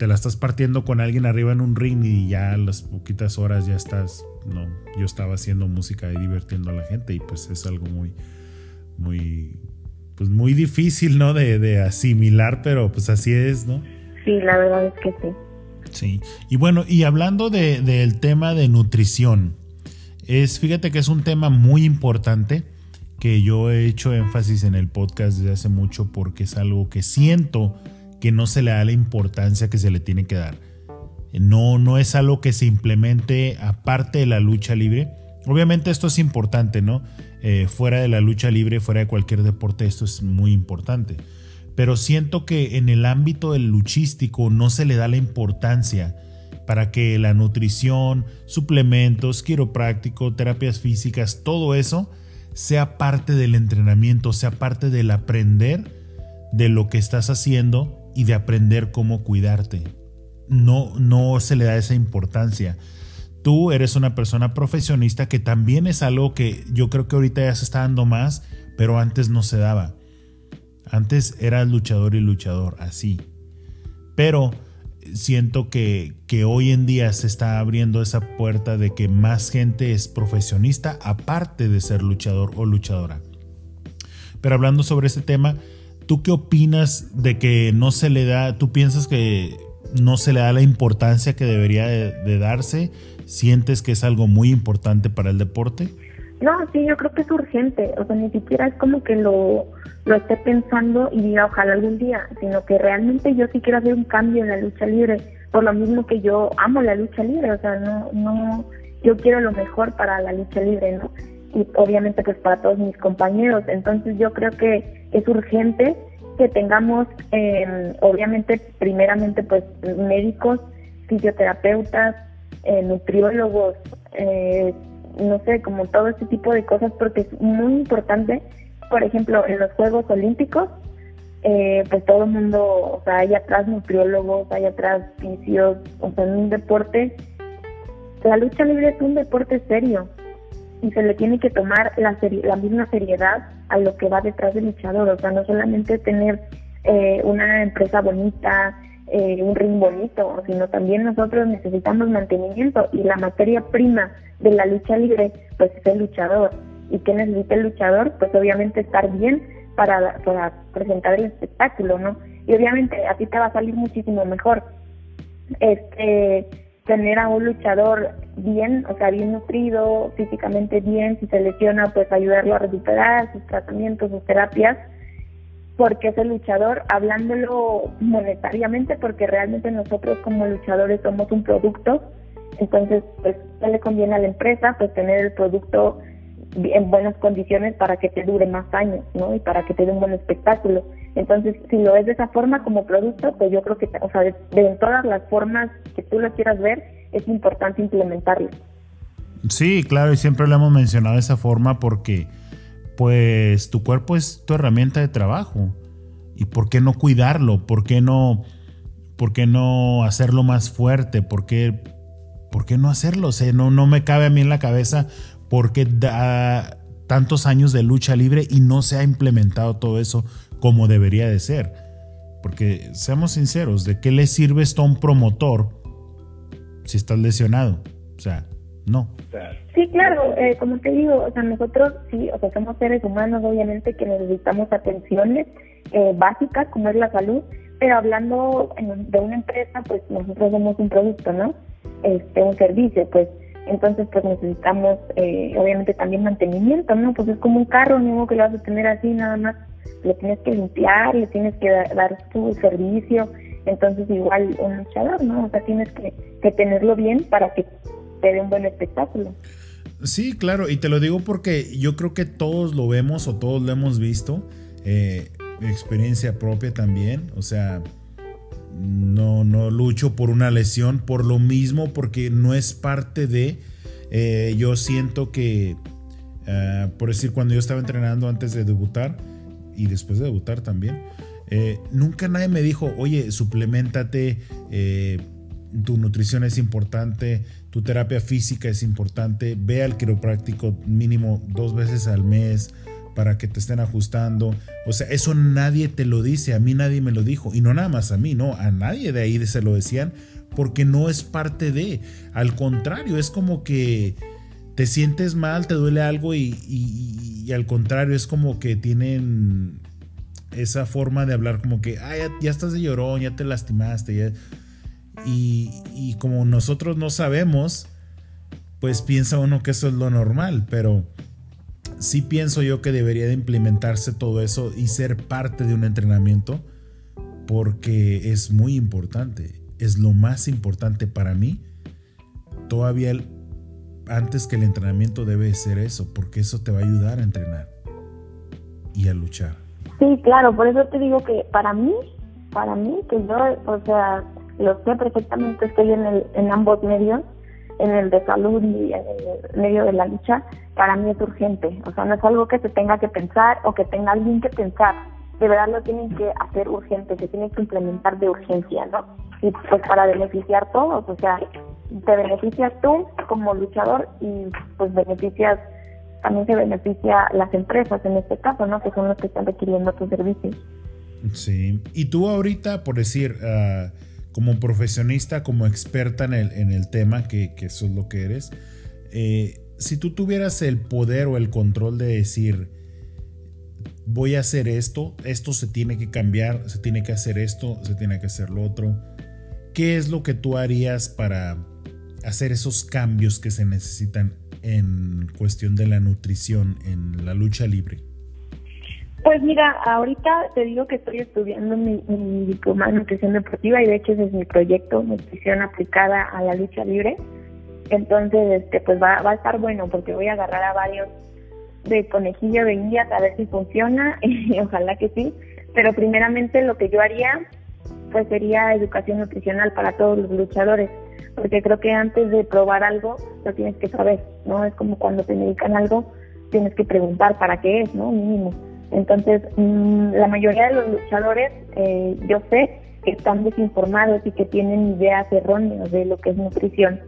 te la estás partiendo con alguien arriba en un ring y ya a las poquitas horas ya estás, no, yo estaba haciendo música y divirtiendo a la gente y pues es algo muy, muy, pues muy difícil, ¿no? De, de asimilar, pero pues así es, ¿no? Sí, la verdad es que sí. Sí, y bueno, y hablando del tema de nutrición, es, fíjate que es un tema muy importante que yo he hecho énfasis en el podcast desde hace mucho porque es algo que siento que no se le da la importancia que se le tiene que dar. No, no es algo que se implemente aparte de la lucha libre. Obviamente esto es importante, ¿no? Eh, fuera de la lucha libre, fuera de cualquier deporte, esto es muy importante pero siento que en el ámbito del luchístico no se le da la importancia para que la nutrición, suplementos, quiropráctico, terapias físicas, todo eso sea parte del entrenamiento, sea parte del aprender de lo que estás haciendo y de aprender cómo cuidarte. No, no se le da esa importancia. Tú eres una persona profesionista que también es algo que yo creo que ahorita ya se está dando más, pero antes no se daba. Antes era luchador y luchador, así. Pero siento que, que, hoy en día se está abriendo esa puerta de que más gente es profesionista aparte de ser luchador o luchadora. Pero hablando sobre este tema, ¿tú qué opinas de que no se le da, tú piensas que no se le da la importancia que debería de, darse? ¿Sientes que es algo muy importante para el deporte? No, sí, yo creo que es urgente, o sea, ni siquiera es como que lo, lo esté pensando y diga ojalá algún día, sino que realmente yo sí quiero hacer un cambio en la lucha libre, por lo mismo que yo amo la lucha libre, o sea, no, no, yo quiero lo mejor para la lucha libre, ¿no? Y obviamente pues para todos mis compañeros, entonces yo creo que es urgente que tengamos, eh, obviamente, primeramente, pues médicos, fisioterapeutas, eh, nutriólogos, eh, no sé, como todo ese tipo de cosas, porque es muy importante, por ejemplo, en los Juegos Olímpicos, eh, pues todo el mundo, o sea, hay atrás nutriólogos, hay atrás fisios, o sea, en un deporte, la lucha libre es un deporte serio, y se le tiene que tomar la, la misma seriedad a lo que va detrás del luchador, o sea, no solamente tener eh, una empresa bonita, eh, un ring bonito, sino también nosotros necesitamos mantenimiento y la materia prima de la lucha libre, pues es el luchador. ¿Y qué necesita el luchador? Pues obviamente estar bien para, para presentar el espectáculo, ¿no? Y obviamente a ti te va a salir muchísimo mejor. Este, tener a un luchador bien, o sea, bien nutrido, físicamente bien, si se lesiona, pues ayudarlo a recuperar sus tratamientos, sus terapias, porque es el luchador, hablándolo monetariamente, porque realmente nosotros como luchadores somos un producto, entonces, pues, ¿qué le conviene a la empresa? Pues tener el producto en buenas condiciones para que te dure más años, ¿no? Y para que te dé un buen espectáculo. Entonces, si lo ves de esa forma como producto, pues yo creo que, o sea, de, todas las formas que tú lo quieras ver, es importante implementarlo. Sí, claro, y siempre lo hemos mencionado de esa forma porque, pues, tu cuerpo es tu herramienta de trabajo. ¿Y por qué no cuidarlo? ¿Por qué no, por qué no hacerlo más fuerte? ¿Por qué, por qué no hacerlo? O sea, no, no me cabe a mí en la cabeza por qué da tantos años de lucha libre y no se ha implementado todo eso como debería de ser. Porque seamos sinceros, ¿de qué le sirve esto a un promotor si estás lesionado? O sea, no. Sí, claro, eh, como te digo, o sea, nosotros sí, o sea, somos seres humanos, obviamente, que necesitamos atenciones eh, básicas, como es la salud, pero hablando de una empresa, pues nosotros somos un producto, ¿no? Este, un servicio, pues entonces pues necesitamos eh, obviamente también mantenimiento, ¿no? Pues es como un carro, no que lo vas a tener así nada más le tienes que limpiar, le tienes que dar, tu servicio, entonces igual un luchador, ¿no? O sea, tienes que, tenerlo bien para que te dé un buen espectáculo. Sí, claro, y te lo digo porque yo creo que todos lo vemos o todos lo hemos visto, eh, experiencia propia también, o sea, no, no lucho por una lesión por lo mismo, porque no es parte de, eh, yo siento que, ah, por decir, cuando yo estaba entrenando antes de debutar, y después de debutar también, eh, nunca nadie me dijo, oye, suplementate, eh, tu nutrición es importante, tu terapia física es importante, ve al quiropráctico mínimo dos veces al mes para que te estén ajustando. O sea, eso nadie te lo dice, a mí nadie me lo dijo. Y no nada más a mí, no, a nadie de ahí se lo decían porque no es parte de. Al contrario, es como que te sientes mal, te duele algo y, al contrario es como que tienen esa forma de hablar como que, ah, ya, estás de llorón, ya te lastimaste. Y, y, como nosotros no sabemos, pues piensa uno que eso es lo normal, pero sí pienso yo que debería de implementarse todo eso y ser parte de un entrenamiento porque es muy importante, es lo más importante para mí. Todavía antes que el entrenamiento debe ser eso, porque eso te va a ayudar a entrenar y a luchar. Sí, claro, por eso te digo que para mí, para mí, que yo, o sea, lo sé perfectamente, estoy en ambos medios, en el de salud y en el medio de la lucha, para mí es urgente. O sea, no es algo que se tenga que pensar o que tenga alguien que pensar. De verdad lo tienen que hacer urgente, se tiene que implementar de urgencia, ¿no? Y pues para beneficiar todos, o sea, te beneficias tú como luchador y pues beneficias, también se beneficia las empresas en este caso, ¿no? Que son los que están requiriendo tus servicios. Sí, y tú ahorita, por decir, uh, como profesionista, como experta en el, en el tema, que, que eso es lo que eres, eh, si tú tuvieras el poder o el control de decir, voy a hacer esto, esto se tiene que cambiar, se tiene que hacer esto, se tiene que hacer lo otro, ¿qué es lo que tú harías para hacer esos cambios que se necesitan en cuestión de la nutrición en la lucha libre? Pues mira, ahorita te digo que estoy estudiando mi, diploma en nutrición deportiva y de hecho ese es mi proyecto, nutrición aplicada a la lucha libre. Entonces, este, pues va, va a estar bueno porque voy a agarrar a varios de conejillo de indias a ver si funciona y ojalá que sí. Pero primeramente lo que yo haría pues sería educación nutricional para todos los luchadores, porque creo que antes de probar algo lo tienes que saber, ¿no? Es como cuando te medican algo, tienes que preguntar para qué es, ¿no? Mínimo. Entonces, mm, la mayoría de los luchadores, eh, yo sé que están desinformados y que tienen ideas erróneas de lo que es nutrición.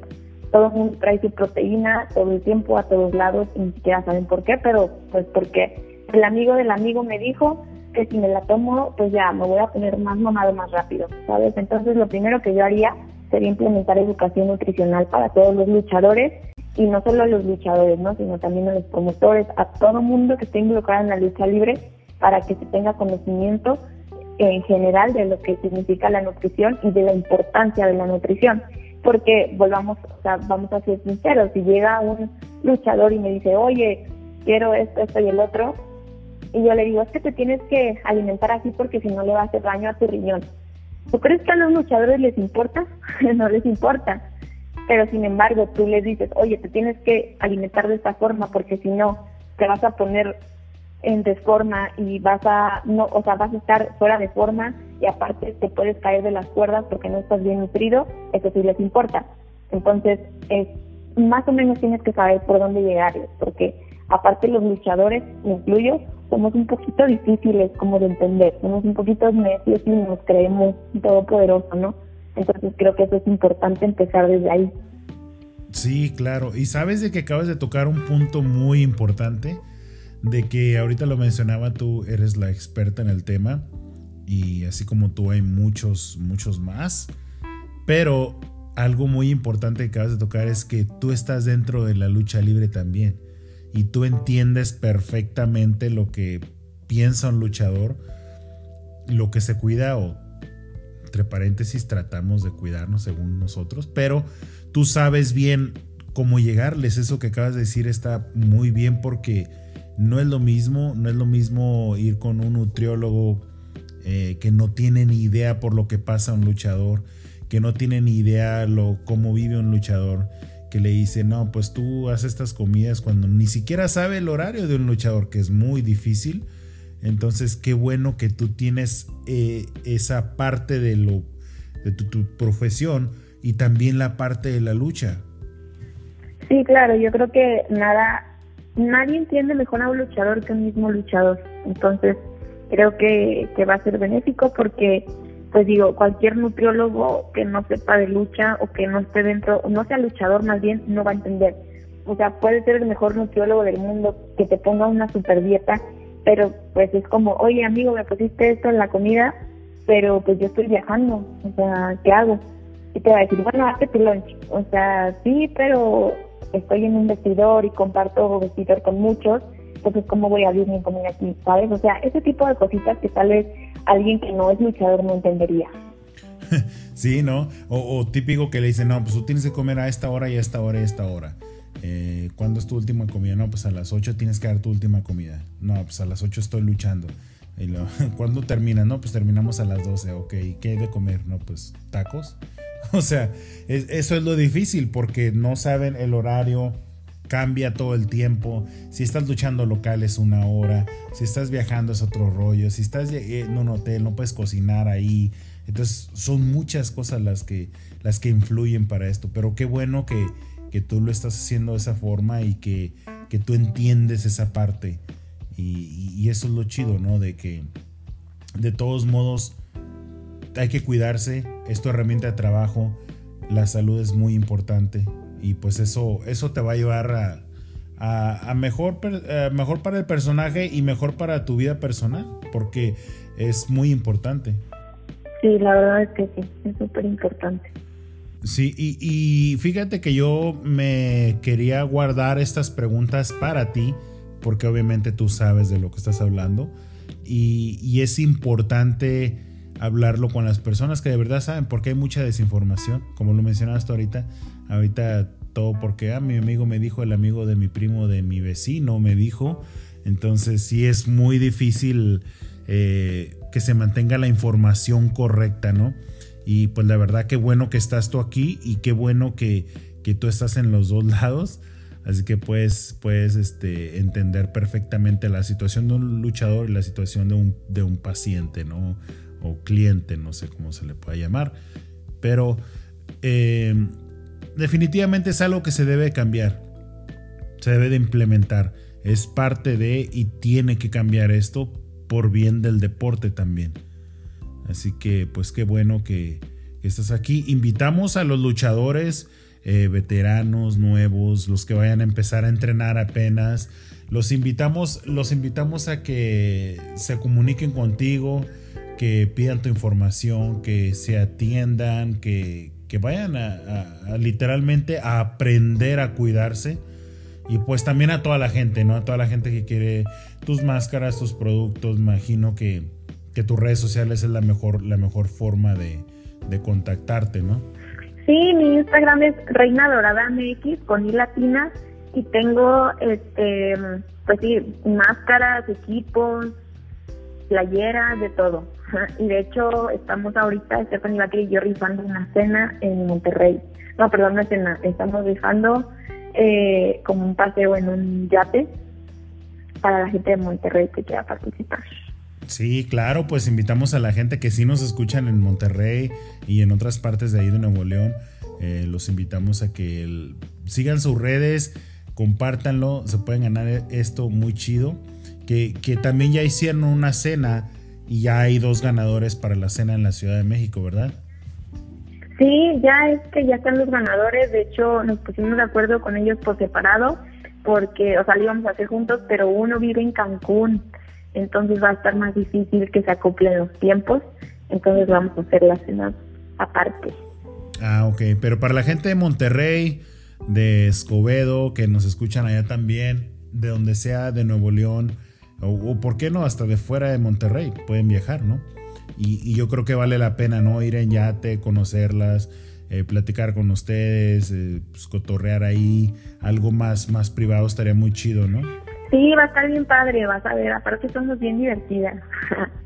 Todo el mundo trae su proteína todo el tiempo a todos lados y ni siquiera saben por qué, pero pues porque el amigo del amigo me dijo que si me la tomo, pues ya me voy a poner más mamado más rápido, ¿sabes? Entonces, lo primero que yo haría sería implementar educación nutricional para todos los luchadores y no solo a los luchadores, ¿no? sino también a los promotores, a todo mundo que esté involucrado en la lucha libre para que se tenga conocimiento en general de lo que significa la nutrición y de la importancia de la nutrición. Porque volvamos, o sea, vamos a ser sinceros, si llega un luchador y me dice, oye, quiero esto, esto y el otro, y yo le digo, es que te tienes que alimentar así porque si no le va a hacer daño a tu riñón. ¿Tú crees que a los luchadores les importa? no les importa pero sin embargo tú les dices, oye, te tienes que alimentar de esta forma porque si no te vas a poner en desforma y vas a no, o sea, vas a estar fuera de forma y aparte te puedes caer de las cuerdas porque no estás bien nutrido, eso sí les importa. Entonces, es, más o menos tienes que saber por dónde llegarles, porque aparte los luchadores, me incluyo, somos un poquito difíciles como de entender, somos un poquito necios y nos creemos todopoderoso, ¿no? Entonces creo que eso es importante empezar desde ahí. Sí, claro. Y sabes de que acabas de tocar un punto muy importante, de que ahorita lo mencionaba tú, eres la experta en el tema, y así como tú hay muchos, muchos más. Pero algo muy importante que acabas de tocar es que tú estás dentro de la lucha libre también, y tú entiendes perfectamente lo que piensa un luchador, lo que se cuida o entre paréntesis, tratamos de cuidarnos según nosotros, pero tú sabes bien cómo llegarles. Eso que acabas de decir está muy bien porque no es lo mismo, no es lo mismo ir con un nutriólogo eh, que no tiene ni idea por lo que pasa un luchador, que no tiene ni idea lo cómo vive un luchador, que le dice, no, pues tú haces estas comidas cuando ni siquiera sabe el horario de un luchador, que es muy difícil entonces, qué bueno que tú tienes eh, esa parte de, lo, de tu, profesión y también la parte de la lucha. Sí, claro, yo creo que nada, nadie entiende mejor a un luchador que un mismo luchador. Entonces, creo que, que va a ser benéfico porque, pues digo, cualquier nutriólogo que no sepa de lucha o que no esté dentro, no sea luchador más bien, no va a entender. O sea, puede ser el mejor nutriólogo del mundo que te ponga una super dieta pero pues es como, oye amigo, me pusiste esto en la comida, pero pues yo estoy viajando, o sea, ¿qué hago? Y te va a decir, bueno, hazte tu lunch. O sea, sí, pero estoy en un vestidor y comparto vestidor con muchos, entonces ¿cómo voy a abrir mi comida aquí? ¿Sabes? O sea, ese tipo de cositas que tal vez alguien que no es luchador no entendería. sí, ¿no? O, o típico que le dicen, no, pues tú tienes que comer a esta hora y a esta hora y a esta hora. Eh, ¿Cuándo es tu última comida? No, pues a las 8 tienes que dar tu última comida. No, pues a las 8 estoy luchando. Y ¿Cuándo termina? No, pues terminamos a las 12. Ok, ¿qué hay de comer? No, pues tacos. O sea, eso es lo difícil porque no saben el horario, cambia todo el tiempo. Si estás luchando local es una hora, si estás viajando es otro rollo, si estás en un hotel no puedes cocinar ahí. Entonces son muchas cosas las que, las que influyen para esto, pero qué bueno que, que tú lo estás haciendo de esa forma y que, que tú entiendes esa parte. Y, eso es lo chido, ¿no? De que de todos modos hay que cuidarse, es tu herramienta de trabajo, la salud es muy importante y pues eso, eso te va a llevar a, a, mejor, mejor para el personaje y mejor para tu vida personal, porque es muy importante. Sí, la verdad es que sí, es súper importante. Sí, y, fíjate que yo me quería guardar estas preguntas para ti, porque obviamente tú sabes de lo que estás hablando, y, es importante hablarlo con las personas que de verdad saben, porque hay mucha desinformación, como lo mencionaste ahorita, ahorita todo porque ah, mi amigo me dijo, el amigo de mi primo, de mi vecino me dijo, entonces sí es muy difícil eh, que se mantenga la información correcta, ¿no? Y pues la verdad qué bueno que estás tú aquí y qué bueno que, que tú estás en los dos lados. Así que puedes, puedes este, entender perfectamente la situación de un luchador y la situación de un, de un paciente, ¿no? O cliente, no sé cómo se le pueda llamar. Pero eh, definitivamente es algo que se debe cambiar. Se debe de implementar. Es parte de y tiene que cambiar esto por bien del deporte también. Así que pues qué bueno que, estás aquí. Invitamos a los luchadores eh, veteranos, nuevos, los que vayan a empezar a entrenar apenas. Los invitamos, los invitamos a que se comuniquen contigo, que pidan tu información, que se atiendan, que, vayan a, literalmente a aprender a cuidarse. Y pues también a toda la gente, ¿no? A toda la gente que quiere tus máscaras, tus productos. Imagino que, que tus redes sociales es la mejor, la mejor forma de, de contactarte, ¿no? Sí, mi Instagram es Reina Dorada MX con i latina y tengo, este, pues sí, máscaras, equipos, playeras, de todo. Y de hecho estamos ahorita, Stephanie Baker y yo rifando una cena en Monterrey. No, perdón, una cena. Estamos rifando eh, como un paseo en un yate para la gente de Monterrey que quiera participar. Sí, claro, pues invitamos a la gente que sí nos escuchan en Monterrey y en otras partes de ahí de Nuevo León. Eh, los invitamos a que sigan sus redes, compártanlo, se pueden ganar esto muy chido. Que, que, también ya hicieron una cena y ya hay dos ganadores para la cena en la Ciudad de México, ¿verdad? Sí, ya es que ya están los ganadores. De hecho, nos pusimos de acuerdo con ellos por separado, porque, o sea, lo íbamos a hacer juntos, pero uno vive en Cancún entonces va a estar más difícil que se acoplen los tiempos, entonces vamos a hacer la cena aparte. Ah, ok, pero para la gente de Monterrey, de Escobedo, que nos escuchan allá también, de donde sea, de Nuevo León, o, por qué no, hasta de fuera de Monterrey, pueden viajar, ¿no? Y, yo creo que vale la pena, ¿no? Ir en yate, conocerlas, eh, platicar con ustedes, eh, pues, cotorrear ahí, algo más, más privado estaría muy chido, ¿no? Sí, va a estar bien padre, vas a ver, aparte somos bien divertidas.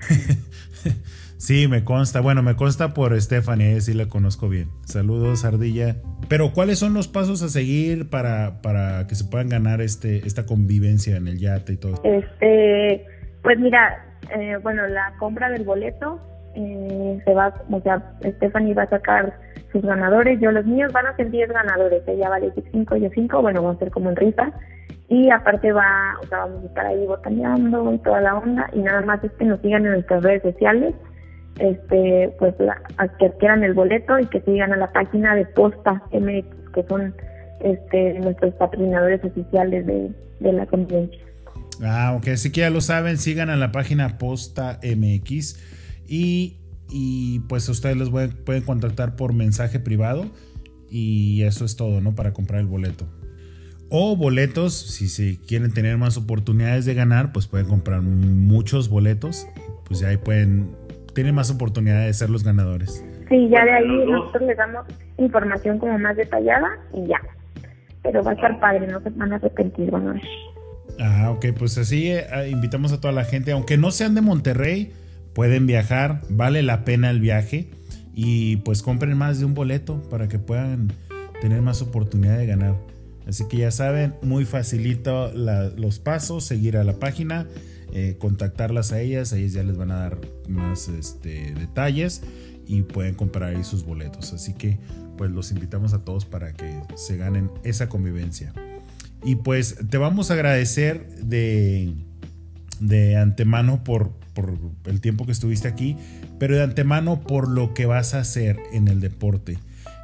sí, me consta, bueno, me consta por Stephanie, sí la conozco bien. Saludos, Ardilla. Pero, ¿cuáles son los pasos a seguir para, para que se puedan ganar este esta convivencia en el yate y todo? Este, pues mira, eh, bueno, la compra del boleto eh, se va, o sea, Stephanie va a sacar sus ganadores, yo los míos van a ser 10 ganadores, ella vale 5, yo 5, bueno, vamos a ser como en rifa y aparte va, o sea, vamos a estar ahí botaneando y toda la onda y nada más es que nos sigan en nuestras redes sociales, este, pues que adquieran el boleto y que sigan a la página de Posta MX, que son este, nuestros patrocinadores oficiales de, la conferencia. Ah, ok, así que ya lo saben, sigan a la página Posta MX y, y pues ustedes les pueden contactar por mensaje privado y eso es todo, ¿no? Para comprar el boleto. O boletos, si se quieren tener más oportunidades de ganar, pues pueden comprar muchos boletos. Pues ya ahí pueden, tienen más oportunidades de ser los ganadores. Sí, ya de ahí nosotros les damos información como más detallada y ya. Pero va a estar padre, no se van a arrepentir, bueno. Ah, ok, pues así eh, invitamos a toda la gente, aunque no sean de Monterrey, pueden viajar, vale la pena el viaje y pues compren más de un boleto para que puedan tener más oportunidad de ganar. Así que ya saben, muy facilito los pasos, seguir a la página, eh, contactarlas a ellas, ellas ya les van a dar más este, detalles y pueden comprar ahí sus boletos. Así que pues los invitamos a todos para que se ganen esa convivencia. Y pues te vamos a agradecer de, de antemano por, por el tiempo que estuviste aquí, pero de antemano por lo que vas a hacer en el deporte,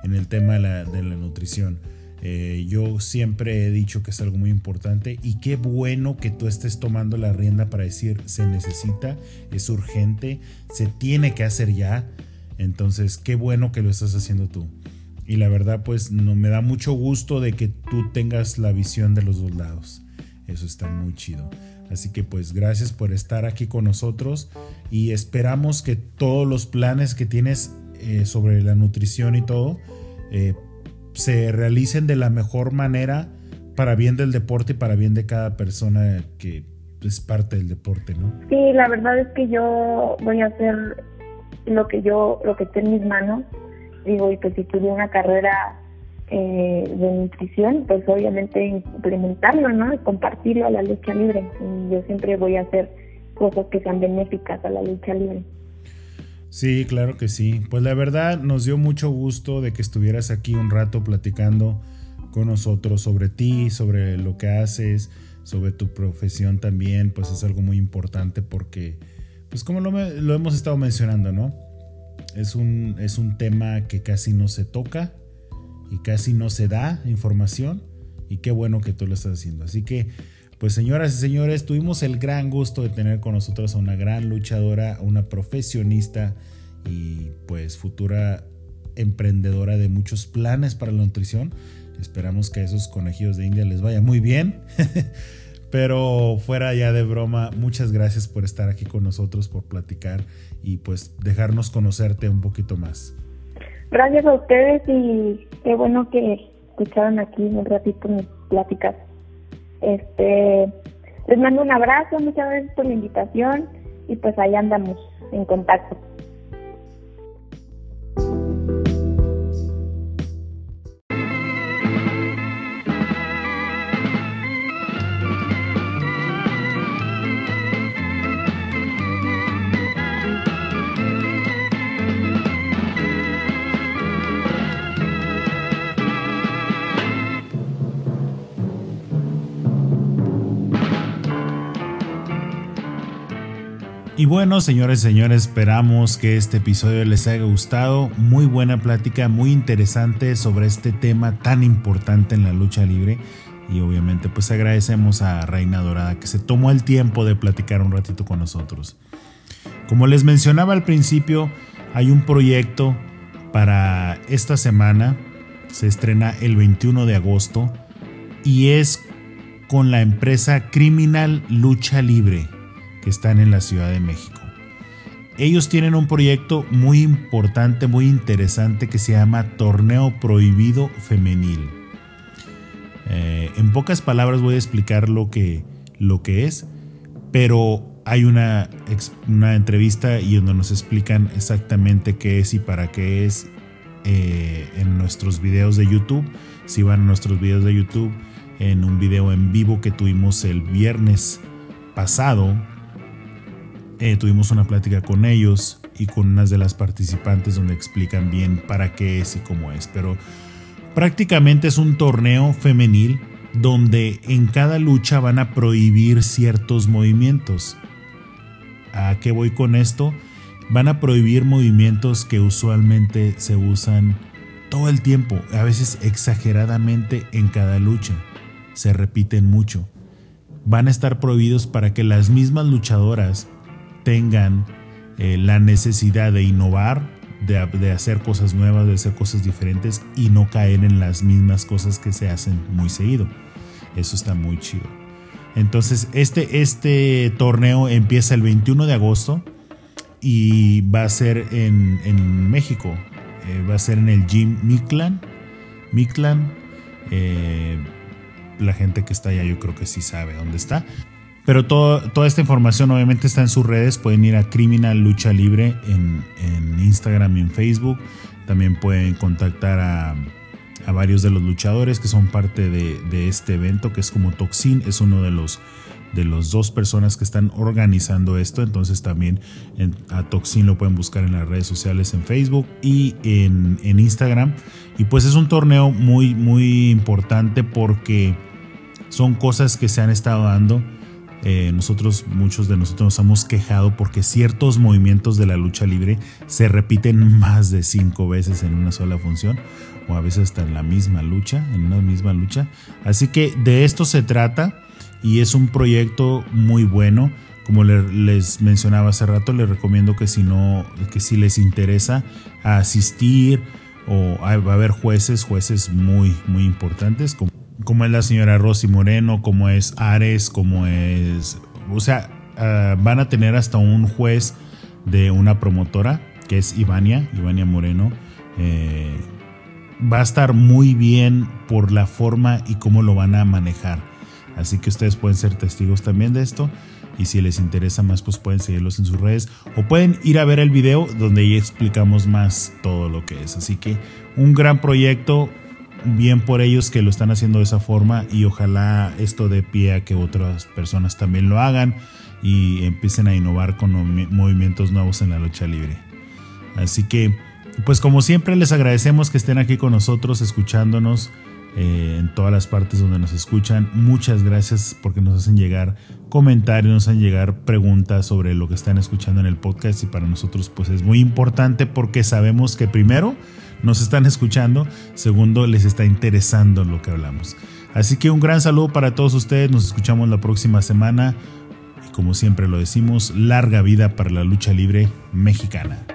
en el tema de la, de la nutrición. Eh, yo siempre he dicho que es algo muy importante y qué bueno que tú estés tomando la rienda para decir se necesita, es urgente, se tiene que hacer ya. Entonces, qué bueno que lo estás haciendo tú. Y la verdad, pues no me da mucho gusto de que tú tengas la visión de los dos lados. Eso está muy chido. Así que pues gracias por estar aquí con nosotros y esperamos que todos los planes que tienes eh, sobre la nutrición y todo eh, se realicen de la mejor manera para bien del deporte y para bien de cada persona que es parte del deporte, ¿no? Sí, la verdad es que yo voy a hacer lo que yo, lo que esté en mis manos. Digo, y pues si tuve una carrera eh, de nutrición, pues obviamente implementarlo, ¿no? Y compartirlo a la lucha libre. Y yo siempre voy a hacer cosas que sean benéficas a la lucha libre. Sí, claro que sí. Pues la verdad nos dio mucho gusto de que estuvieras aquí un rato platicando con nosotros sobre ti, sobre lo que haces, sobre tu profesión también, pues es algo muy importante porque, pues como lo, lo hemos estado mencionando, ¿no? Es un, es un tema que casi no se toca y casi no se da información y qué bueno que tú lo estás haciendo. Así que, pues señoras y señores, tuvimos el gran gusto de tener con nosotros a una gran luchadora, una profesionista y pues futura emprendedora de muchos planes para la nutrición. Esperamos que a esos conejillos de India les vaya muy bien. Pero fuera ya de broma, muchas gracias por estar aquí con nosotros, por platicar y pues dejarnos conocerte un poquito más. Gracias a ustedes y qué bueno que escucharon aquí un ratito mi pláticas. Este, les mando un abrazo, muchas gracias por la invitación y pues ahí andamos en contacto. Y bueno, señores señores, esperamos que este episodio les haya gustado. Muy buena plática, muy interesante sobre este tema tan importante en la lucha libre. Y obviamente pues agradecemos a Reina Dorada que se tomó el tiempo de platicar un ratito con nosotros. Como les mencionaba al principio, hay un proyecto para esta semana. Se estrena el 21 de agosto y es con la empresa Criminal Lucha Libre que están en la Ciudad de México. Ellos tienen un proyecto muy importante, muy interesante que se llama Torneo Prohibido Femenil. Eh, en pocas palabras voy a explicar lo que, lo que es, pero hay una, una entrevista y donde nos explican exactamente qué es y para qué es eh, en nuestros videos de YouTube. Si van a nuestros videos de YouTube, en un video en vivo que tuvimos el viernes pasado, eh, tuvimos una plática con ellos y con unas de las participantes donde explican bien para qué es y cómo es. Pero prácticamente es un torneo femenil donde en cada lucha van a prohibir ciertos movimientos. ¿A qué voy con esto? Van a prohibir movimientos que usualmente se usan todo el tiempo, a veces exageradamente en cada lucha. Se repiten mucho. Van a estar prohibidos para que las mismas luchadoras tengan eh, la necesidad de innovar, de, hacer cosas nuevas, de hacer cosas diferentes y no caer en las mismas cosas que se hacen muy seguido. Eso está muy chido. Entonces, este, este torneo empieza el 21 de agosto y va a ser en, México. Eh, va a ser en el Gym Mictlan. Mictlan. Eh, la gente que está allá yo creo que sí sabe dónde está. Pero toda esta información obviamente está en sus redes. Pueden ir a Criminal Lucha Libre en, Instagram y en Facebook. También pueden contactar a, varios de los luchadores que son parte de, este evento, que es como Toxin. Es uno de los de las dos personas que están organizando esto. Entonces también a Toxin lo pueden buscar en las redes sociales en Facebook y en, en Instagram. Y pues es un torneo muy, muy importante porque son cosas que se han estado dando eh, nosotros, muchos de nosotros nos hemos quejado porque ciertos movimientos de la lucha libre se repiten más de cinco veces en una sola función o a veces hasta en la misma lucha, en una misma lucha. Así que de esto se trata y es un proyecto muy bueno. Como les mencionaba hace rato, les recomiendo que si no, que si les interesa asistir o va a haber jueces, jueces muy, muy importantes. Como como es la señora Rosy Moreno, como es Ares, como es... O sea, uh, van a tener hasta un juez de una promotora, que es Ivania, Ivania Moreno. Eh, va a estar muy bien por la forma y cómo lo van a manejar. Así que ustedes pueden ser testigos también de esto. Y si les interesa más, pues pueden seguirlos en sus redes. O pueden ir a ver el video donde ya explicamos más todo lo que es. Así que un gran proyecto. Bien por ellos que lo están haciendo de esa forma. Y ojalá esto dé pie a que otras personas también lo hagan. Y empiecen a innovar con movimientos nuevos en la lucha libre. Así que, pues como siempre les agradecemos que estén aquí con nosotros escuchándonos eh, en todas las partes donde nos escuchan. Muchas gracias porque nos hacen llegar comentarios, nos hacen llegar preguntas sobre lo que están escuchando en el podcast y para nosotros pues es muy importante porque sabemos que primero nos están escuchando, segundo les está interesando lo que hablamos. Así que un gran saludo para todos ustedes, nos escuchamos la próxima semana y como siempre lo decimos, larga vida para la lucha libre mexicana.